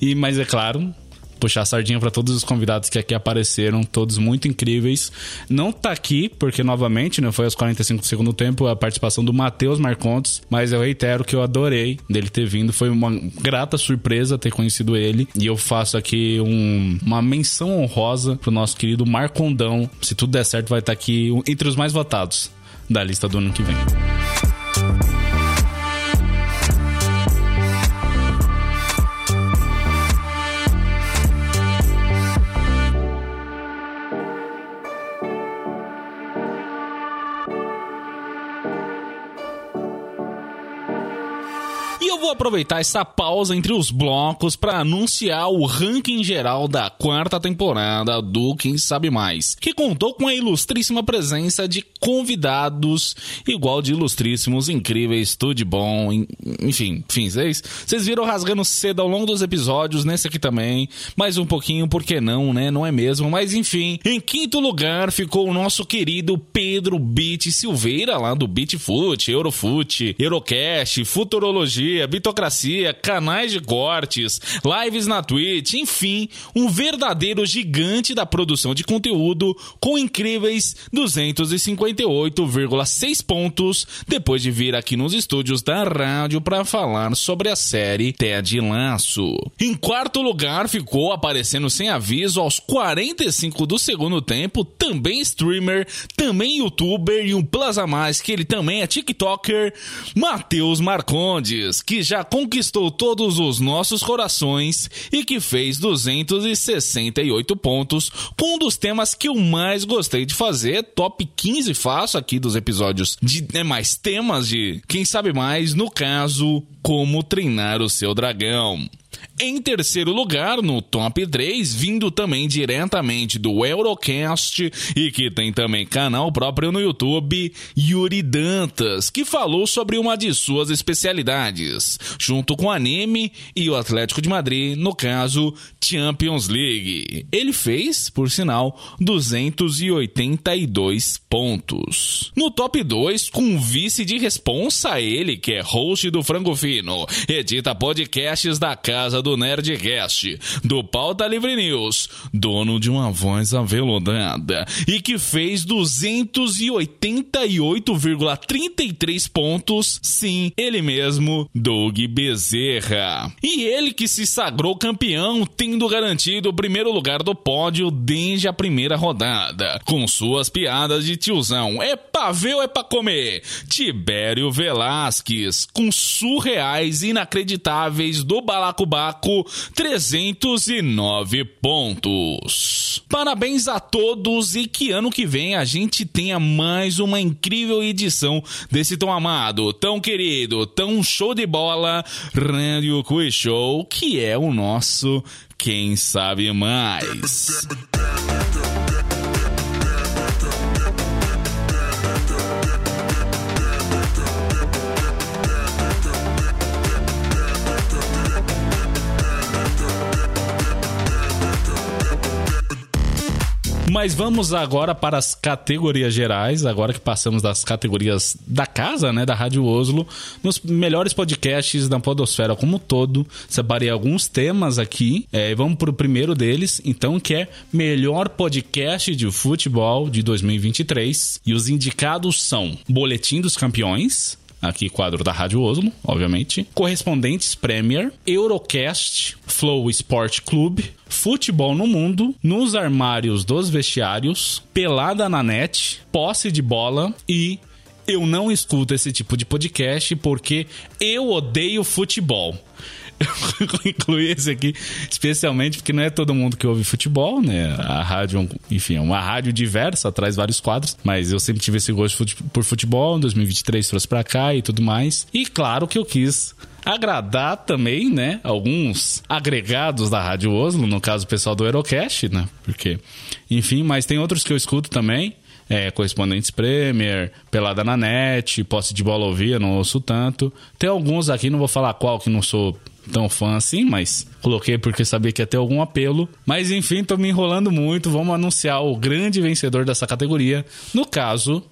A: e mas é claro, puxar a sardinha para todos os convidados que aqui apareceram, todos muito incríveis. Não tá aqui, porque novamente, né, foi aos 45 do segundo tempo a participação do Matheus Marcontes, mas eu reitero que eu adorei dele ter vindo, foi uma grata surpresa ter conhecido ele. E eu faço aqui um, uma menção honrosa pro nosso querido Marcondão. Se tudo der certo, vai estar tá aqui entre os mais votados da lista do ano que vem. Aproveitar essa pausa entre os blocos para anunciar o ranking geral da quarta temporada do Quem Sabe Mais, que contou com a ilustríssima presença de convidados igual de ilustríssimos, incríveis, tudo de bom, enfim, enfim, vocês, vocês viram rasgando cedo ao longo dos episódios, nesse aqui também, mais um pouquinho, por que não, né? Não é mesmo? Mas enfim, em quinto lugar ficou o nosso querido Pedro Beat Silveira, lá do Beatfoot, Eurofoot, Eurocast, Futurologia, Bitocracia, canais de cortes, lives na Twitch, enfim, um verdadeiro gigante da produção de conteúdo com incríveis 258,6 pontos depois de vir aqui nos estúdios da rádio para falar sobre a série Ted Laço. Em quarto lugar ficou aparecendo sem aviso aos 45 do segundo tempo, também streamer, também youtuber e um plus a mais que ele também é TikToker, Matheus Marcondes, que já conquistou todos os nossos corações e que fez 268 pontos com um dos temas que eu mais gostei de fazer, top 15 faço aqui dos episódios de né, mais temas de quem sabe mais, no caso, como treinar o seu dragão. Em terceiro lugar, no top 3, vindo também diretamente do Eurocast e que tem também canal próprio no YouTube, Yuri Dantas, que falou sobre uma de suas especialidades, junto com anime e o Atlético de Madrid, no caso, Champions League. Ele fez, por sinal, 282 pontos. No top 2, com vice de responsa, ele que é host do Frango Fino, edita podcasts da casa do Nerdcast, do Pauta Livre News, dono de uma voz aveludada e que fez 288,33 pontos, sim, ele mesmo, Doug Bezerra. E ele que se sagrou campeão, tendo garantido o primeiro lugar do pódio desde a primeira rodada, com suas piadas de tiozão. É pra ver ou é pra comer? Tibério Velasquez, com surreais inacreditáveis do Balacobaco, 309 pontos. Parabéns a todos e que ano que vem a gente tenha mais uma incrível edição desse tão amado, tão querido, tão show de bola Radio Quiz Show, que é o nosso Quem Sabe Mais. Mas vamos agora para as categorias gerais, agora que passamos das categorias da casa, né, da Rádio Oslo, nos melhores podcasts da podosfera como um todo. Separei alguns temas aqui, é, vamos para o primeiro deles, então, que é Melhor Podcast de Futebol de 2023. E os indicados são Boletim dos Campeões, aqui quadro da Rádio Oslo, obviamente. Correspondentes Premier, Eurocast, Flow Sport Clube, Futebol no Mundo, Nos Armários dos Vestiários, Pelada na Net, Posse de Bola e eu não escuto esse tipo de podcast porque eu odeio futebol. Incluí esse aqui especialmente porque não é todo mundo que ouve futebol, né? A rádio, enfim, é uma rádio diversa, traz vários quadros, mas eu sempre tive esse gosto por futebol, em 2023 trouxe pra cá e tudo mais. E claro que eu quis agradar também, né, alguns agregados da Rádio Oslo, no caso o pessoal do Aerocast, né? Porque, enfim, mas tem outros que eu escuto também. É, correspondentes Premier, Pelada na Net, Posse de Bola Ouvia, não ouço tanto. Tem alguns aqui, não vou falar qual que não sou tão fã assim, mas coloquei porque sabia que ia ter algum apelo. Mas enfim, tô me enrolando muito. Vamos anunciar o grande vencedor dessa categoria. No caso,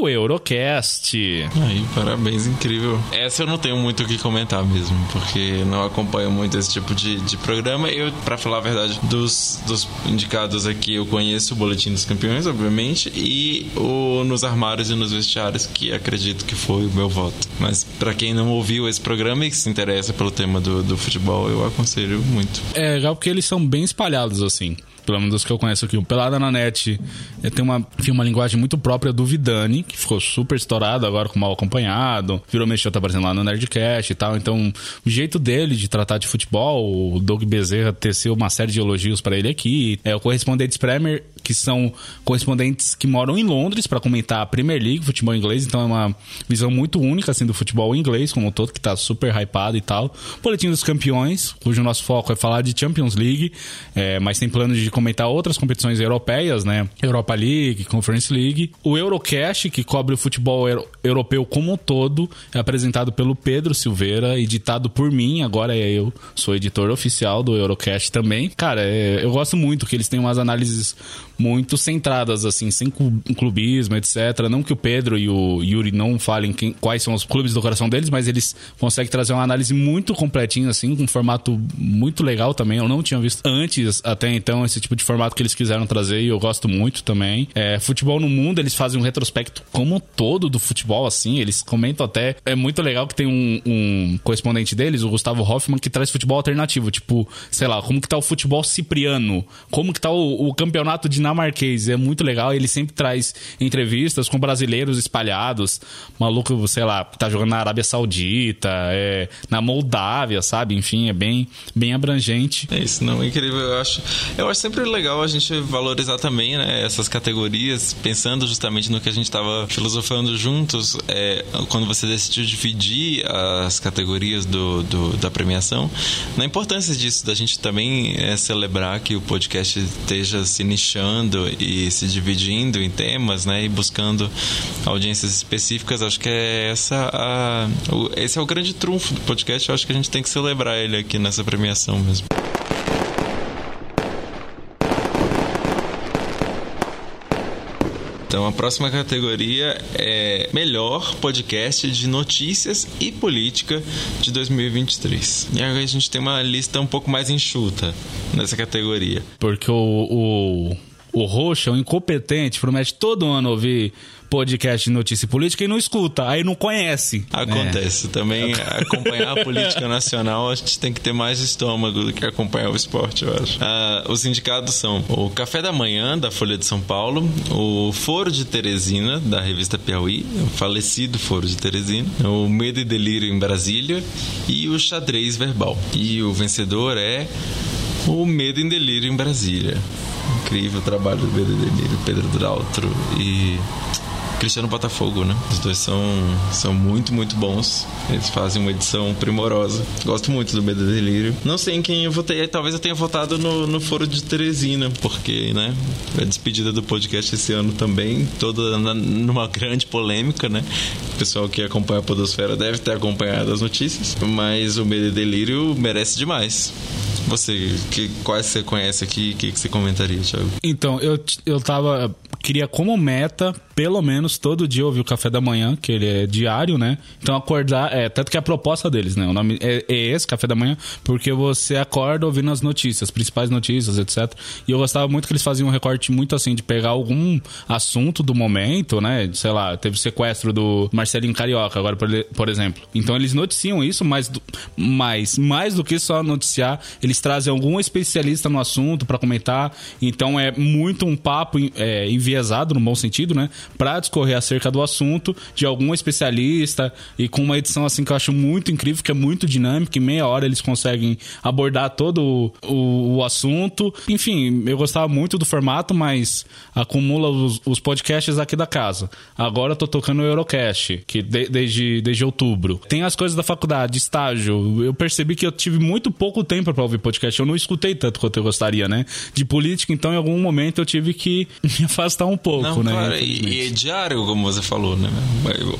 A: o Eurocast.
B: Aí, parabéns, incrível. Essa eu não tenho muito o que comentar mesmo, porque não acompanho muito esse tipo de, de programa. Eu, para falar a verdade, dos, dos indicados aqui, eu conheço o Boletim dos Campeões, obviamente, e o Nos Armários e nos Vestiários, que acredito que foi o meu voto. Mas para quem não ouviu esse programa e que se interessa pelo tema do, do futebol, eu aconselho muito.
A: É legal porque eles são bem espalhados, assim pelo menos que eu conheço aqui, o Pelada na Net é, tem uma, tem uma linguagem muito própria do Vidani, que ficou super estourado agora com Mal Acompanhado, virou mexeu, tá aparecendo lá no Nerdcast e tal, então o jeito dele de tratar de futebol, o Doug Bezerra teceu uma série de elogios para ele aqui, é o Correspondentes Premier, que são correspondentes que moram em Londres para comentar a Premier League, futebol inglês, então é uma visão muito única assim do futebol inglês como um todo, que tá super hypado e tal. Boletim dos Campeões, cujo nosso foco é falar de Champions League, é, mas tem planos de comentar outras competições europeias, né? Europa League, Conference League. O Eurocast, que cobre o futebol euro europeu como um todo, é apresentado pelo Pedro Silveira, editado por mim. Agora é eu sou editor oficial do Eurocast também. Cara, é, eu gosto muito que eles têm umas análises muito centradas, assim, sem clubismo, etc. Não que o Pedro e o Yuri não falem quem, quais são os clubes do coração deles, mas eles conseguem trazer uma análise muito completinha, assim, com um formato muito legal também. Eu não tinha visto antes, até então, esse tipo de formato que eles quiseram trazer e eu gosto muito também. É, futebol no mundo, eles fazem um retrospecto como todo do futebol, assim, eles comentam até. É muito legal que tem um, um correspondente deles, o Gustavo Hoffman, que traz futebol alternativo, tipo, sei lá, como que tá o futebol cipriano, como que tá o, o campeonato dinamarquês. É muito legal. Ele sempre traz entrevistas com brasileiros espalhados. Maluco, sei lá, tá jogando na Arábia Saudita, é, na Moldávia, sabe? Enfim, é bem, bem abrangente.
B: É isso, não, é incrível. Eu acho, eu acho sempre legal a gente valorizar também, né, essas categorias, pensando justamente no que a gente estava filosofando juntos, é, quando você decidiu dividir as categorias do, do, da premiação, na importância disso, da gente também é, celebrar que o podcast esteja se nichando e se dividindo em temas, né, e buscando audiências específicas, acho que é essa a, o, esse é o grande trunfo do podcast, eu acho que a gente tem que celebrar ele aqui nessa premiação mesmo. Então a próxima categoria é melhor podcast de notícias e política de 2023. E agora a gente tem uma lista um pouco mais enxuta nessa categoria.
A: Porque o, o o roxo, o incompetente, promete todo ano ouvir podcast de notícia política e não escuta, aí não conhece.
B: Acontece. Né? Também acompanhar a política nacional, a gente tem que ter mais estômago do que acompanhar o esporte, eu acho. Ah, os indicados são o Café da Manhã, da Folha de São Paulo, o Foro de Teresina, da revista Piauí, o falecido Foro de Teresina, o Medo e Delírio em Brasília e o Xadrez Verbal. E o vencedor é o Medo e Delírio em Brasília incrível o trabalho do Pedro Deniro, Pedro Daltro e Cristiano Botafogo, né? Os dois são, são muito, muito bons. Eles fazem uma edição primorosa. Gosto muito do Medo Delírio. Não sei em quem eu votei. Talvez eu tenha votado no, no Foro de Teresina, porque, né? A despedida do podcast esse ano também, toda na, numa grande polêmica, né? O pessoal que acompanha a Podosfera deve ter acompanhado as notícias. Mas o Medo Delírio merece demais. Você, que, quais você conhece aqui? O que, que você comentaria, Thiago?
A: Então, eu, eu tava. Queria como meta, pelo menos todo dia ouvir o café da manhã, que ele é diário, né? Então acordar. É, tanto que é a proposta deles, né? O nome é, é esse, café da manhã, porque você acorda ouvindo as notícias, principais notícias, etc. E eu gostava muito que eles faziam um recorte muito assim, de pegar algum assunto do momento, né? Sei lá, teve o sequestro do Marcelinho Carioca, agora, por, por exemplo. Então eles noticiam isso, mas, mas mais do que só noticiar, eles trazem algum especialista no assunto para comentar. Então é muito um papo é, enviesado, no bom sentido, né? Pra discorrer acerca do assunto de algum especialista e com uma edição assim que eu acho muito incrível, que é muito dinâmica. Em meia hora eles conseguem abordar todo o, o assunto. Enfim, eu gostava muito do formato, mas acumula os, os podcasts aqui da casa. Agora eu tô tocando o Eurocast, que de, desde, desde outubro. Tem as coisas da faculdade, estágio. Eu percebi que eu tive muito pouco tempo para ouvir podcast. Eu não escutei tanto quanto eu gostaria, né? De política, então em algum momento eu tive que me afastar um pouco,
B: não,
A: né?
B: Cara, e, é diário, como você falou, né?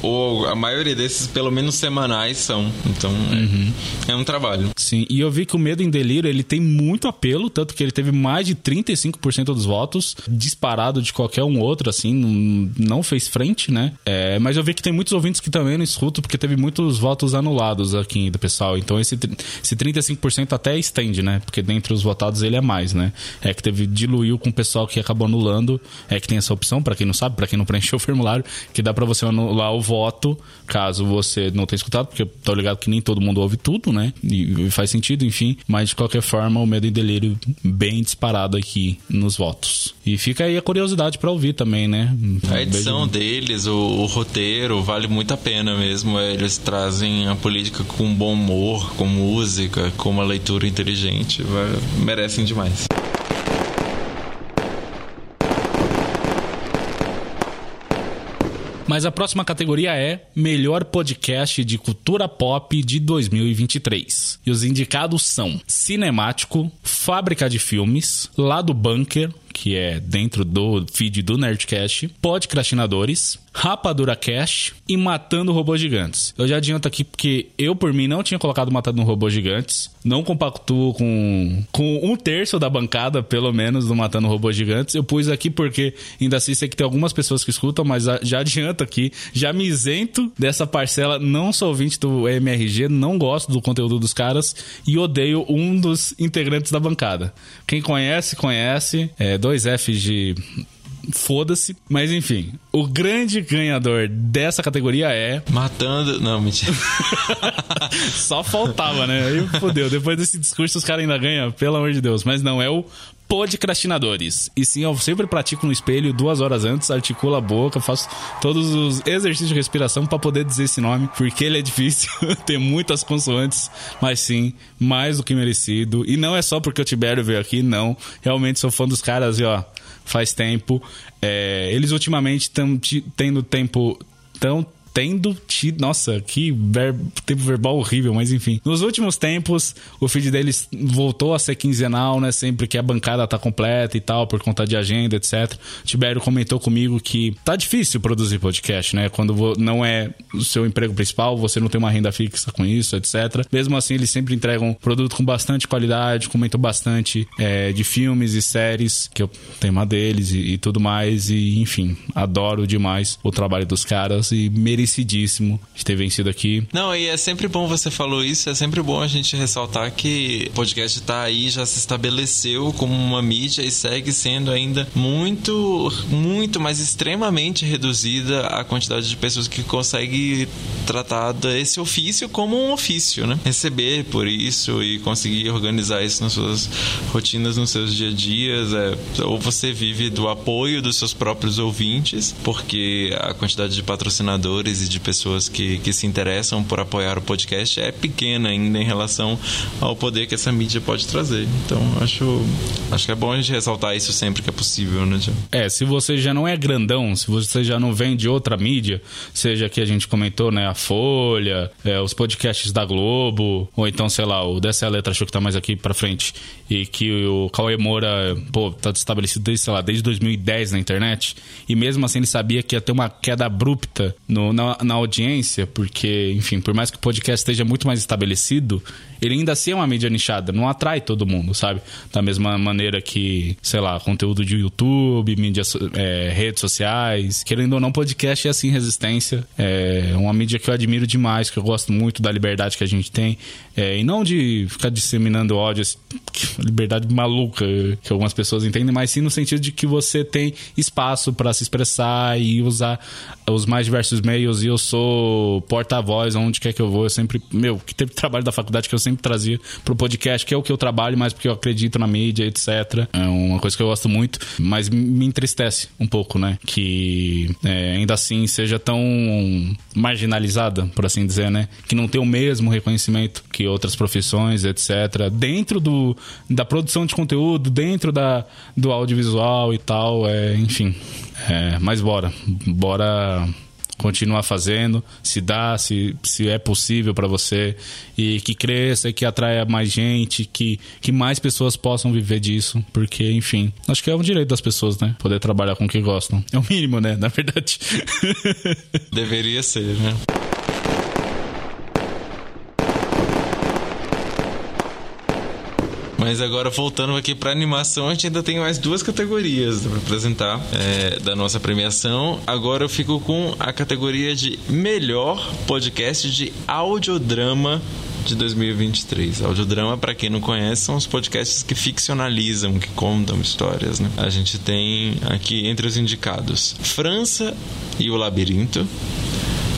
B: Ou a maioria desses, pelo menos semanais, são. Então uhum. é, é, um trabalho.
A: Sim, e eu vi que o Medo em Delírio ele tem muito apelo, tanto que ele teve mais de 35% dos votos, disparado de qualquer um outro, assim, não, não fez frente, né? É, mas eu vi que tem muitos ouvintes que também não escutam, porque teve muitos votos anulados aqui do pessoal. Então esse, esse 35% até estende, né? Porque dentre os votados ele é mais, né? É que teve diluiu com o pessoal que acabou anulando. É que tem essa opção, para quem não sabe, para quem não preencheu o formulário, que dá para você anular o voto, caso você não tenha escutado, porque tô ligado que nem todo mundo ouve tudo, né? E, faz sentido, enfim. Mas de qualquer forma, o medo e delírio bem disparado aqui nos votos. E fica aí a curiosidade para ouvir também, né?
B: A edição Beijo. deles, o, o, roteiro, vale muito a pena mesmo. Eles trazem a política com bom humor, com música, com uma leitura inteligente. Merecem demais.
A: Mas a próxima categoria é Melhor Podcast de Cultura Pop de 2023. E os indicados são Cinemático, Fábrica de Filmes, Lado Bunker, que é dentro do feed do Nerdcast, Podcrastinadores, Rapadura Cash e Matando Robôs Gigantes. Eu já adianto aqui porque eu, por mim, não tinha colocado Matando Robôs Gigantes. Não compactuo com, com um terço da bancada, pelo menos, do Matando Robôs Gigantes. Eu pus aqui porque ainda assim sei que tem algumas pessoas que escutam, mas já adianto aqui, já me isento dessa parcela. Não sou ouvinte do MRG, não gosto do conteúdo dos caras e odeio um dos integrantes da bancada. Quem conhece, conhece. É, dois Fs de foda-se. Mas enfim, o grande ganhador dessa categoria é.
B: Matando. Não, mentira.
A: Só faltava, né? Aí fodeu. Depois desse discurso, os caras ainda ganham, pelo amor de Deus. Mas não, é o podcrastinadores. E sim, eu sempre pratico no espelho duas horas antes, articulo a boca, faço todos os exercícios de respiração para poder dizer esse nome, porque ele é difícil, tem muitas consoantes, mas sim, mais do que merecido. E não é só porque o Tibério veio aqui, não. Realmente sou fã dos caras e ó, faz tempo. É, eles ultimamente estão tendo tempo tão tendo tido. Nossa, que ver, tempo verbal horrível, mas enfim. Nos últimos tempos, o feed deles voltou a ser quinzenal, né? Sempre que a bancada tá completa e tal, por conta de agenda, etc. O Tibério comentou comigo que tá difícil produzir podcast, né? Quando não é o seu emprego principal, você não tem uma renda fixa com isso, etc. Mesmo assim, eles sempre entregam produto com bastante qualidade, comentam bastante é, de filmes e séries, que é o tema deles e, e tudo mais. E, enfim, adoro demais o trabalho dos caras e mereço merecidíssimo de ter vencido aqui.
B: Não, e é sempre bom você falou isso, é sempre bom a gente ressaltar que o podcast tá aí, já se estabeleceu como uma mídia e segue sendo ainda muito, muito, mas extremamente reduzida a quantidade de pessoas que conseguem tratar esse ofício como um ofício, né? Receber por isso e conseguir organizar isso nas suas rotinas, nos seus dia a dias, é, ou você vive do apoio dos seus próprios ouvintes, porque a quantidade de patrocinadores e de pessoas que, que se interessam por apoiar o podcast é pequena ainda em relação ao poder que essa mídia pode trazer. Então, acho, acho que é bom a gente ressaltar isso sempre que é possível, né?
A: É, se você já não é grandão, se você já não vem de outra mídia, seja que a gente comentou, né, a Folha, é, os podcasts da Globo, ou então, sei lá, o Dessa Letra Show que tá mais aqui pra frente, e que o Cauê Moura, pô, tá estabelecido desde, sei lá, desde 2010 na internet, e mesmo assim ele sabia que ia ter uma queda abrupta no, na, na audiência, porque, enfim, por mais que o podcast esteja muito mais estabelecido, ele ainda assim é uma mídia nichada, não atrai todo mundo, sabe? Da mesma maneira que, sei lá, conteúdo de YouTube, mídias, é, redes sociais, querendo ou não, podcast é assim resistência. É uma mídia que eu admiro demais, que eu gosto muito da liberdade que a gente tem. É, e não de ficar disseminando ódio, liberdade maluca que algumas pessoas entendem, mas sim no sentido de que você tem espaço para se expressar e usar os mais diversos meios. E eu sou porta-voz onde quer que eu vou. Eu sempre, meu, que teve trabalho da faculdade que eu sempre trazia pro podcast, que é o que eu trabalho, mas porque eu acredito na mídia, etc. É uma coisa que eu gosto muito, mas me entristece um pouco, né? Que é, ainda assim seja tão marginalizada, por assim dizer, né? Que não tem o mesmo reconhecimento que outras profissões, etc. Dentro do, da produção de conteúdo, dentro da, do audiovisual e tal, é, enfim. É, mas bora, bora continuar fazendo, se dá, se, se é possível para você e que cresça, que atraia mais gente, que, que mais pessoas possam viver disso, porque, enfim, acho que é um direito das pessoas, né? Poder trabalhar com o que gostam. É o mínimo, né? Na verdade.
B: Deveria ser, né? Mas agora voltando aqui para animação, a gente ainda tem mais duas categorias para apresentar é, da nossa premiação. Agora eu fico com a categoria de melhor podcast de audiodrama de 2023. Audiodrama, para quem não conhece, são os podcasts que ficcionalizam, que contam histórias, né? A gente tem aqui entre os indicados França e o Labirinto,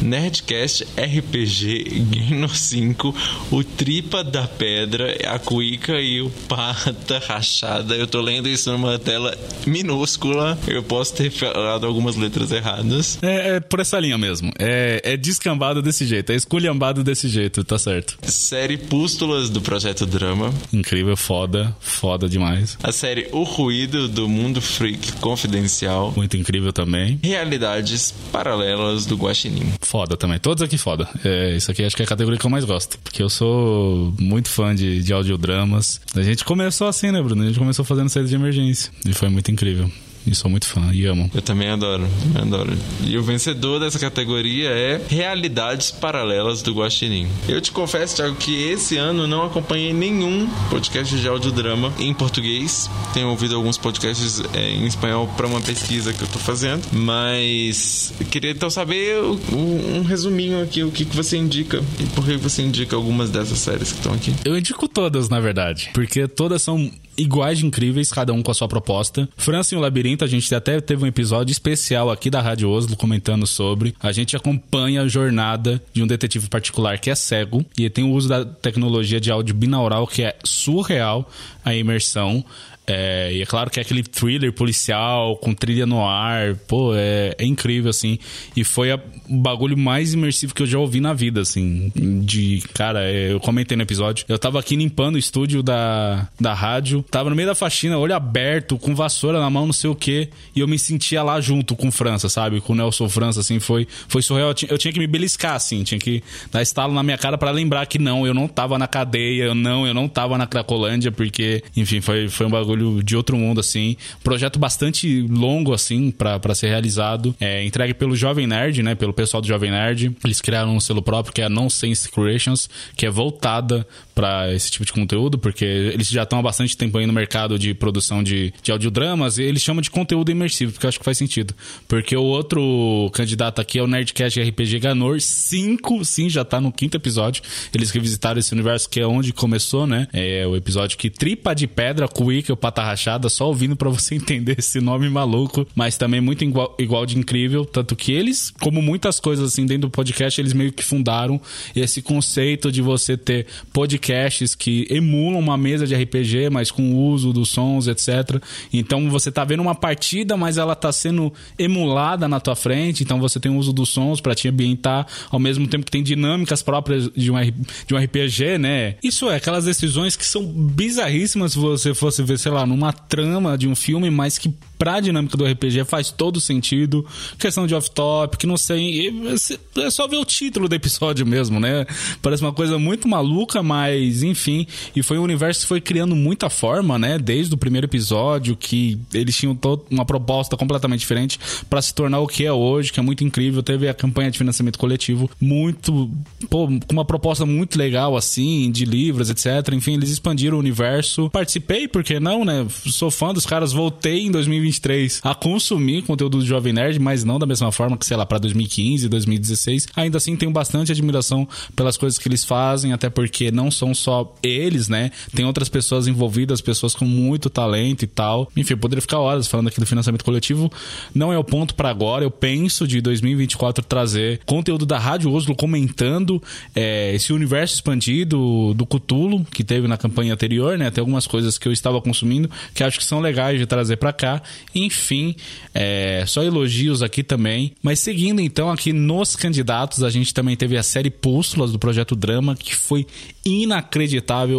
B: Nerdcast RPG Game 5, o Tripa da Pedra, a Cuica e o Pata Rachada. Eu tô lendo isso numa tela minúscula. Eu posso ter falado algumas letras erradas.
A: É, é por essa linha mesmo. É, é descambado desse jeito, é esculhambado desse jeito, tá certo.
B: Série Pústulas do Projeto Drama.
A: Incrível, foda, foda demais.
B: A série O Ruído do Mundo Freak Confidencial.
A: Muito incrível também.
B: Realidades Paralelas do Guaxinim.
A: Foda também. Todos aqui foda. É, isso aqui acho que é a categoria que eu mais gosto. Porque eu sou muito fã de, de audiodramas. A gente começou assim, né, Bruno? A gente começou fazendo saída de emergência. E foi muito incrível. E sou muito fã e amo.
B: Eu também adoro, adoro. E o vencedor dessa categoria é Realidades Paralelas do Guaxinim. Eu te confesso, Thiago, que esse ano não acompanhei nenhum podcast de audiodrama em português. Tenho ouvido alguns podcasts é, em espanhol para uma pesquisa que eu tô fazendo, mas queria então saber um, um resuminho aqui, o que, que você indica e por que você indica algumas dessas séries que estão aqui.
A: Eu indico todas, na verdade, porque todas são iguais de incríveis, cada um com a sua proposta. França e o Labirinto, a gente até teve um episódio especial aqui da Rádio Oslo comentando sobre. A gente acompanha a jornada de um detetive particular que é cego e tem o uso da tecnologia de áudio binaural que é surreal a imersão. É, e é claro que é aquele thriller policial com trilha no ar, pô, é, é incrível, assim. E foi a, bagulho mais imersivo que eu já ouvi na vida, assim. De, cara, é, eu comentei no episódio. Eu tava aqui limpando o estúdio da, da rádio, tava no meio da faxina, olho aberto, com vassoura na mão, não sei o quê. E eu me sentia lá junto com França, sabe? Com o Nelson França, assim, foi, foi surreal. Eu tinha, que me beliscar, assim, tinha que dar estalo na minha cara para lembrar que não, eu não tava na cadeia, eu não, eu não tava na Cracolândia, porque, enfim, foi, foi um bagulho de outro mundo, assim. Projeto bastante longo, assim, para ser realizado. É, entregue pelo Jovem Nerd, né? Pelo pessoal do Jovem Nerd. Eles criaram um selo próprio que é a Nonsense Creations, que é voltada para esse tipo de conteúdo, porque eles já estão há bastante tempo aí no mercado de produção de, de audiodramas e eles chamam de conteúdo imersivo, porque eu acho que faz sentido. Porque o outro candidato aqui é o Nerdcast RPG Ganor 5, sim, já tá no quinto episódio. Eles revisitaram esse universo que é onde começou, né? É o episódio que tripa de pedra, cuíca, o pata rachada, só ouvindo para você entender esse nome maluco, mas também muito igual, igual de incrível, tanto que eles, como muitas coisas assim dentro do podcast, eles meio que fundaram esse conceito de você ter podcast podcasts que emulam uma mesa de RPG, mas com o uso dos sons, etc. Então você tá vendo uma partida, mas ela tá sendo emulada na tua frente, então você tem o uso dos sons para te ambientar, ao mesmo tempo que tem dinâmicas próprias de um, de um RPG, né? Isso é, aquelas decisões que são bizarríssimas se você fosse ver, sei lá, numa trama de um filme, mas que pra dinâmica do RPG faz todo sentido. Questão de off-top, não sei. É só ver o título do episódio mesmo, né? Parece uma coisa muito maluca, mas enfim. E foi um universo que foi criando muita forma, né? Desde o primeiro episódio, que eles tinham uma proposta completamente diferente para se tornar o que é hoje, que é muito incrível. Teve a campanha de financiamento coletivo muito. Pô, com uma proposta muito legal, assim, de livros, etc. Enfim, eles expandiram o universo. Participei, porque não, né? Sou fã dos caras, voltei em 2020 2023 a consumir conteúdo do Jovem Nerd, mas não da mesma forma que, sei lá, para 2015, 2016. Ainda assim, tenho bastante admiração pelas coisas que eles fazem, até porque não são só eles, né? Tem outras pessoas envolvidas, pessoas com muito talento e tal. Enfim, eu poderia ficar horas falando aqui do financiamento coletivo. Não é o ponto para agora. Eu penso de 2024 trazer conteúdo da Rádio Oslo comentando é, esse universo expandido do Cutulo que teve na campanha anterior, né? Tem algumas coisas que eu estava consumindo que acho que são legais de trazer para cá. Enfim, é, só elogios aqui também. Mas seguindo então aqui nos candidatos, a gente também teve a série Pústulas do Projeto Drama, que foi inacreditável.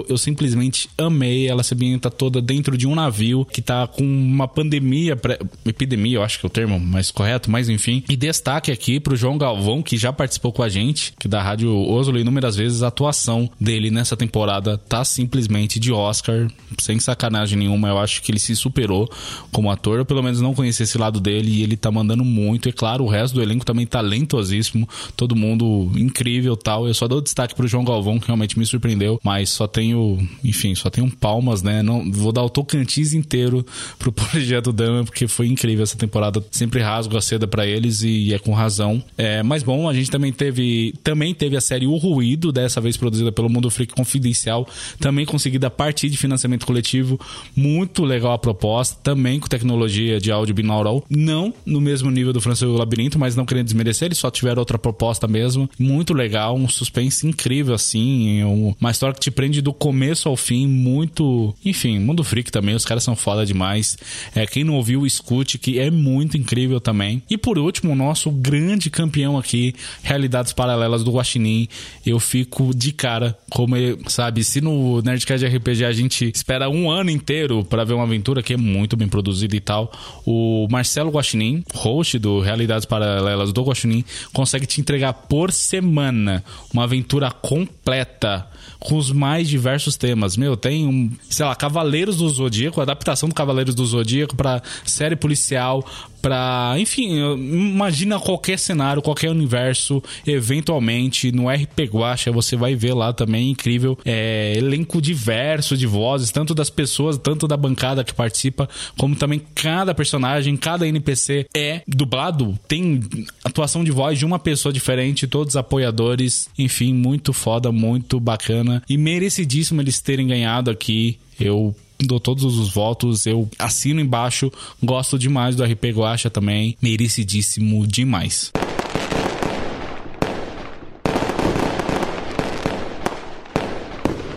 A: Eu simplesmente amei. Ela se ambienta toda dentro de um navio que tá com uma pandemia, epidemia, eu acho que é o termo mais correto, mas enfim. E destaque aqui pro João Galvão, que já participou com a gente, que da Rádio Oslo inúmeras vezes, a atuação dele nessa temporada tá simplesmente de Oscar, sem sacanagem nenhuma. Eu acho que ele se superou como ator. Eu pelo menos não conhecia esse lado dele e ele tá mandando muito. E claro, o resto do elenco também talentosíssimo. Todo mundo incrível tal. Eu só dou destaque pro João Galvão, que realmente me surpreendeu, mas só tenho, enfim, só tenho palmas, né? Não vou dar o Tocantins inteiro pro projeto Dama, porque foi incrível essa temporada. Sempre rasgo a seda para eles e é com razão. É, mas bom, a gente também teve, também teve a série O Ruído, dessa vez produzida pelo Mundo Freak Confidencial, também conseguida a partir de financiamento coletivo. Muito legal a proposta, também com tecnologia de áudio binaural. Não no mesmo nível do Francisco Labirinto, mas não querendo desmerecer, eles só tiveram outra proposta mesmo. Muito legal, um suspense incrível, assim. Uma história que te prende do começo ao fim, muito. Enfim, Mundo Freak também, os caras são foda demais. É, quem não ouviu, escute, que é muito incrível também. E por último, o nosso grande campeão aqui, Realidades Paralelas do Guaxinim. Eu fico de cara, como, sabe, se no Nerdcast RPG a gente espera um ano inteiro para ver uma aventura que é muito bem produzida e tal, o Marcelo Guaxinim, host do Realidades Paralelas do Guaxinim, consegue te entregar por semana uma aventura completa com os mais diversos temas. Meu, tem um, sei lá, Cavaleiros do Zodíaco, adaptação do Cavaleiros do Zodíaco para série policial, para, enfim, imagina qualquer cenário, qualquer universo, eventualmente no RP Guacha você vai ver lá também incrível é, elenco diverso de vozes, tanto das pessoas, tanto da bancada que participa, como também cada personagem, cada NPC é dublado, tem atuação de voz de uma pessoa diferente, todos apoiadores, enfim, muito foda, muito bacana e merecidíssimo eles terem ganhado aqui. Eu dou todos os votos, eu assino embaixo, gosto demais do RP Guacha também, merecidíssimo demais.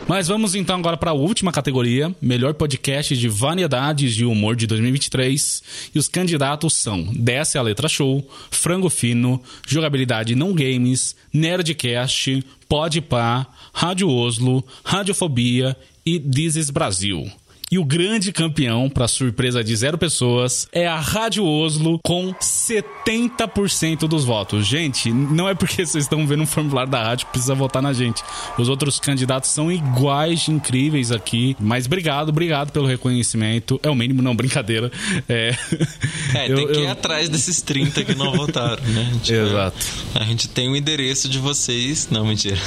A: Mas vamos então agora para a última categoria, melhor podcast de variedades de humor de 2023. E os candidatos são Desce a Letra Show, Frango Fino, Jogabilidade Não Games, Nerdcast, Podpah, Rádio Oslo, Radiofobia e Dizes Brasil. E o grande campeão, para surpresa de zero pessoas, é a Rádio Oslo com 70% dos votos. Gente, não é porque vocês estão vendo um formulário da rádio que precisa votar na gente. Os outros candidatos são iguais de incríveis aqui. Mas obrigado, obrigado pelo reconhecimento. É o mínimo, não, brincadeira.
B: É, é eu, tem que ir atrás desses 30 que não votaram, né?
A: Tipo, Exato.
B: A gente tem o endereço de vocês. Não, mentira.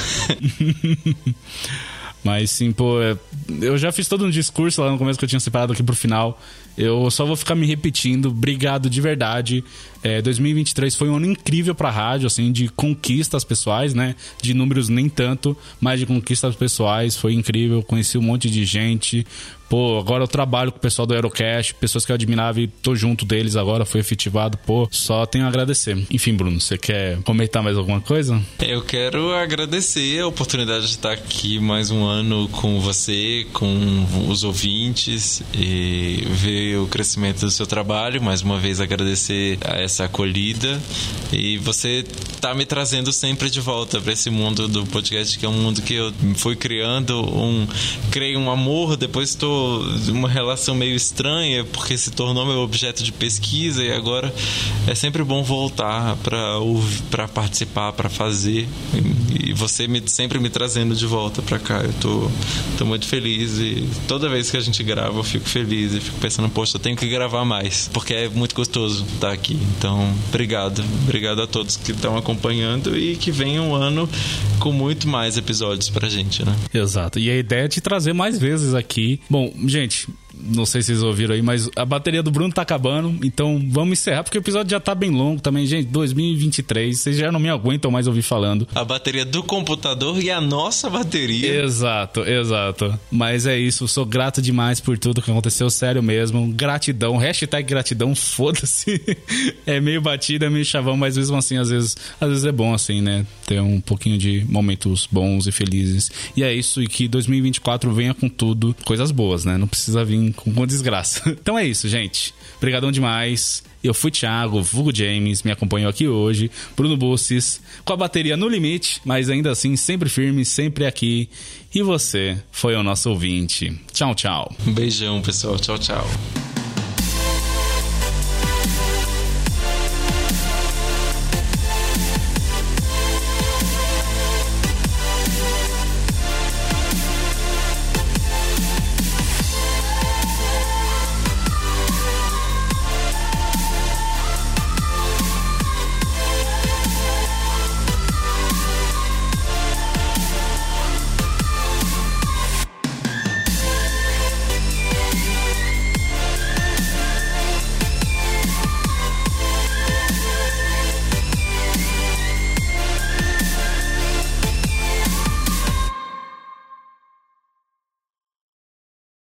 A: Mas sim, pô, é, eu já fiz todo um discurso lá no começo que eu tinha separado aqui pro final. Eu só vou ficar me repetindo. Obrigado de verdade. É, 2023 foi um ano incrível pra rádio, assim, de conquistas pessoais, né? De números nem tanto, mas de conquistas pessoais. Foi incrível. Conheci um monte de gente. Pô, agora eu trabalho com o pessoal do Aerocast, pessoas que eu admirava e tô junto deles agora, foi efetivado. Pô, só tenho a agradecer. Enfim, Bruno, você quer comentar mais alguma coisa?
B: Eu quero agradecer a oportunidade de estar aqui mais um ano com você, com os ouvintes e ver o crescimento do seu trabalho. Mais uma vez agradecer a essa acolhida e você tá me trazendo sempre de volta para esse mundo do podcast, que é um mundo que eu fui criando um, criei um amor, depois estou uma relação meio estranha porque se tornou meu objeto de pesquisa e agora é sempre bom voltar para participar, para fazer e, e você me, sempre me trazendo de volta para cá. Eu tô, tô muito feliz e toda vez que a gente grava eu fico feliz e fico pensando, poxa, eu tenho que gravar mais porque é muito gostoso estar aqui. Então, obrigado. Obrigado a todos que estão acompanhando e que venha um ano com muito mais episódios pra gente, né?
A: Exato. E a ideia é te trazer mais vezes aqui. Bom, gente, não sei se vocês ouviram aí, mas a bateria do Bruno tá acabando, então vamos encerrar, porque o episódio já tá bem longo também, gente. 2023, vocês já não me aguentam mais ouvir falando.
B: A bateria do computador e a nossa bateria.
A: Exato, exato. Mas é isso, sou grato demais por tudo que aconteceu, sério mesmo. Gratidão, hashtag gratidão, foda-se. é meio batida, é meio chavão, mas mesmo assim, às vezes, às vezes é bom, assim, né? Ter um pouquinho de momentos bons e felizes. E é isso, e que 2024 venha com tudo, coisas boas, né? Não precisa vir com, com desgraça. Então é isso, gente. Obrigadão demais. Eu fui Thiago, Vulgo James, me acompanhou aqui hoje. Bruno Busses, com a bateria no limite, mas ainda assim sempre firme, sempre aqui. E você foi o nosso ouvinte. Tchau, tchau.
B: Um beijão, pessoal. Tchau, tchau.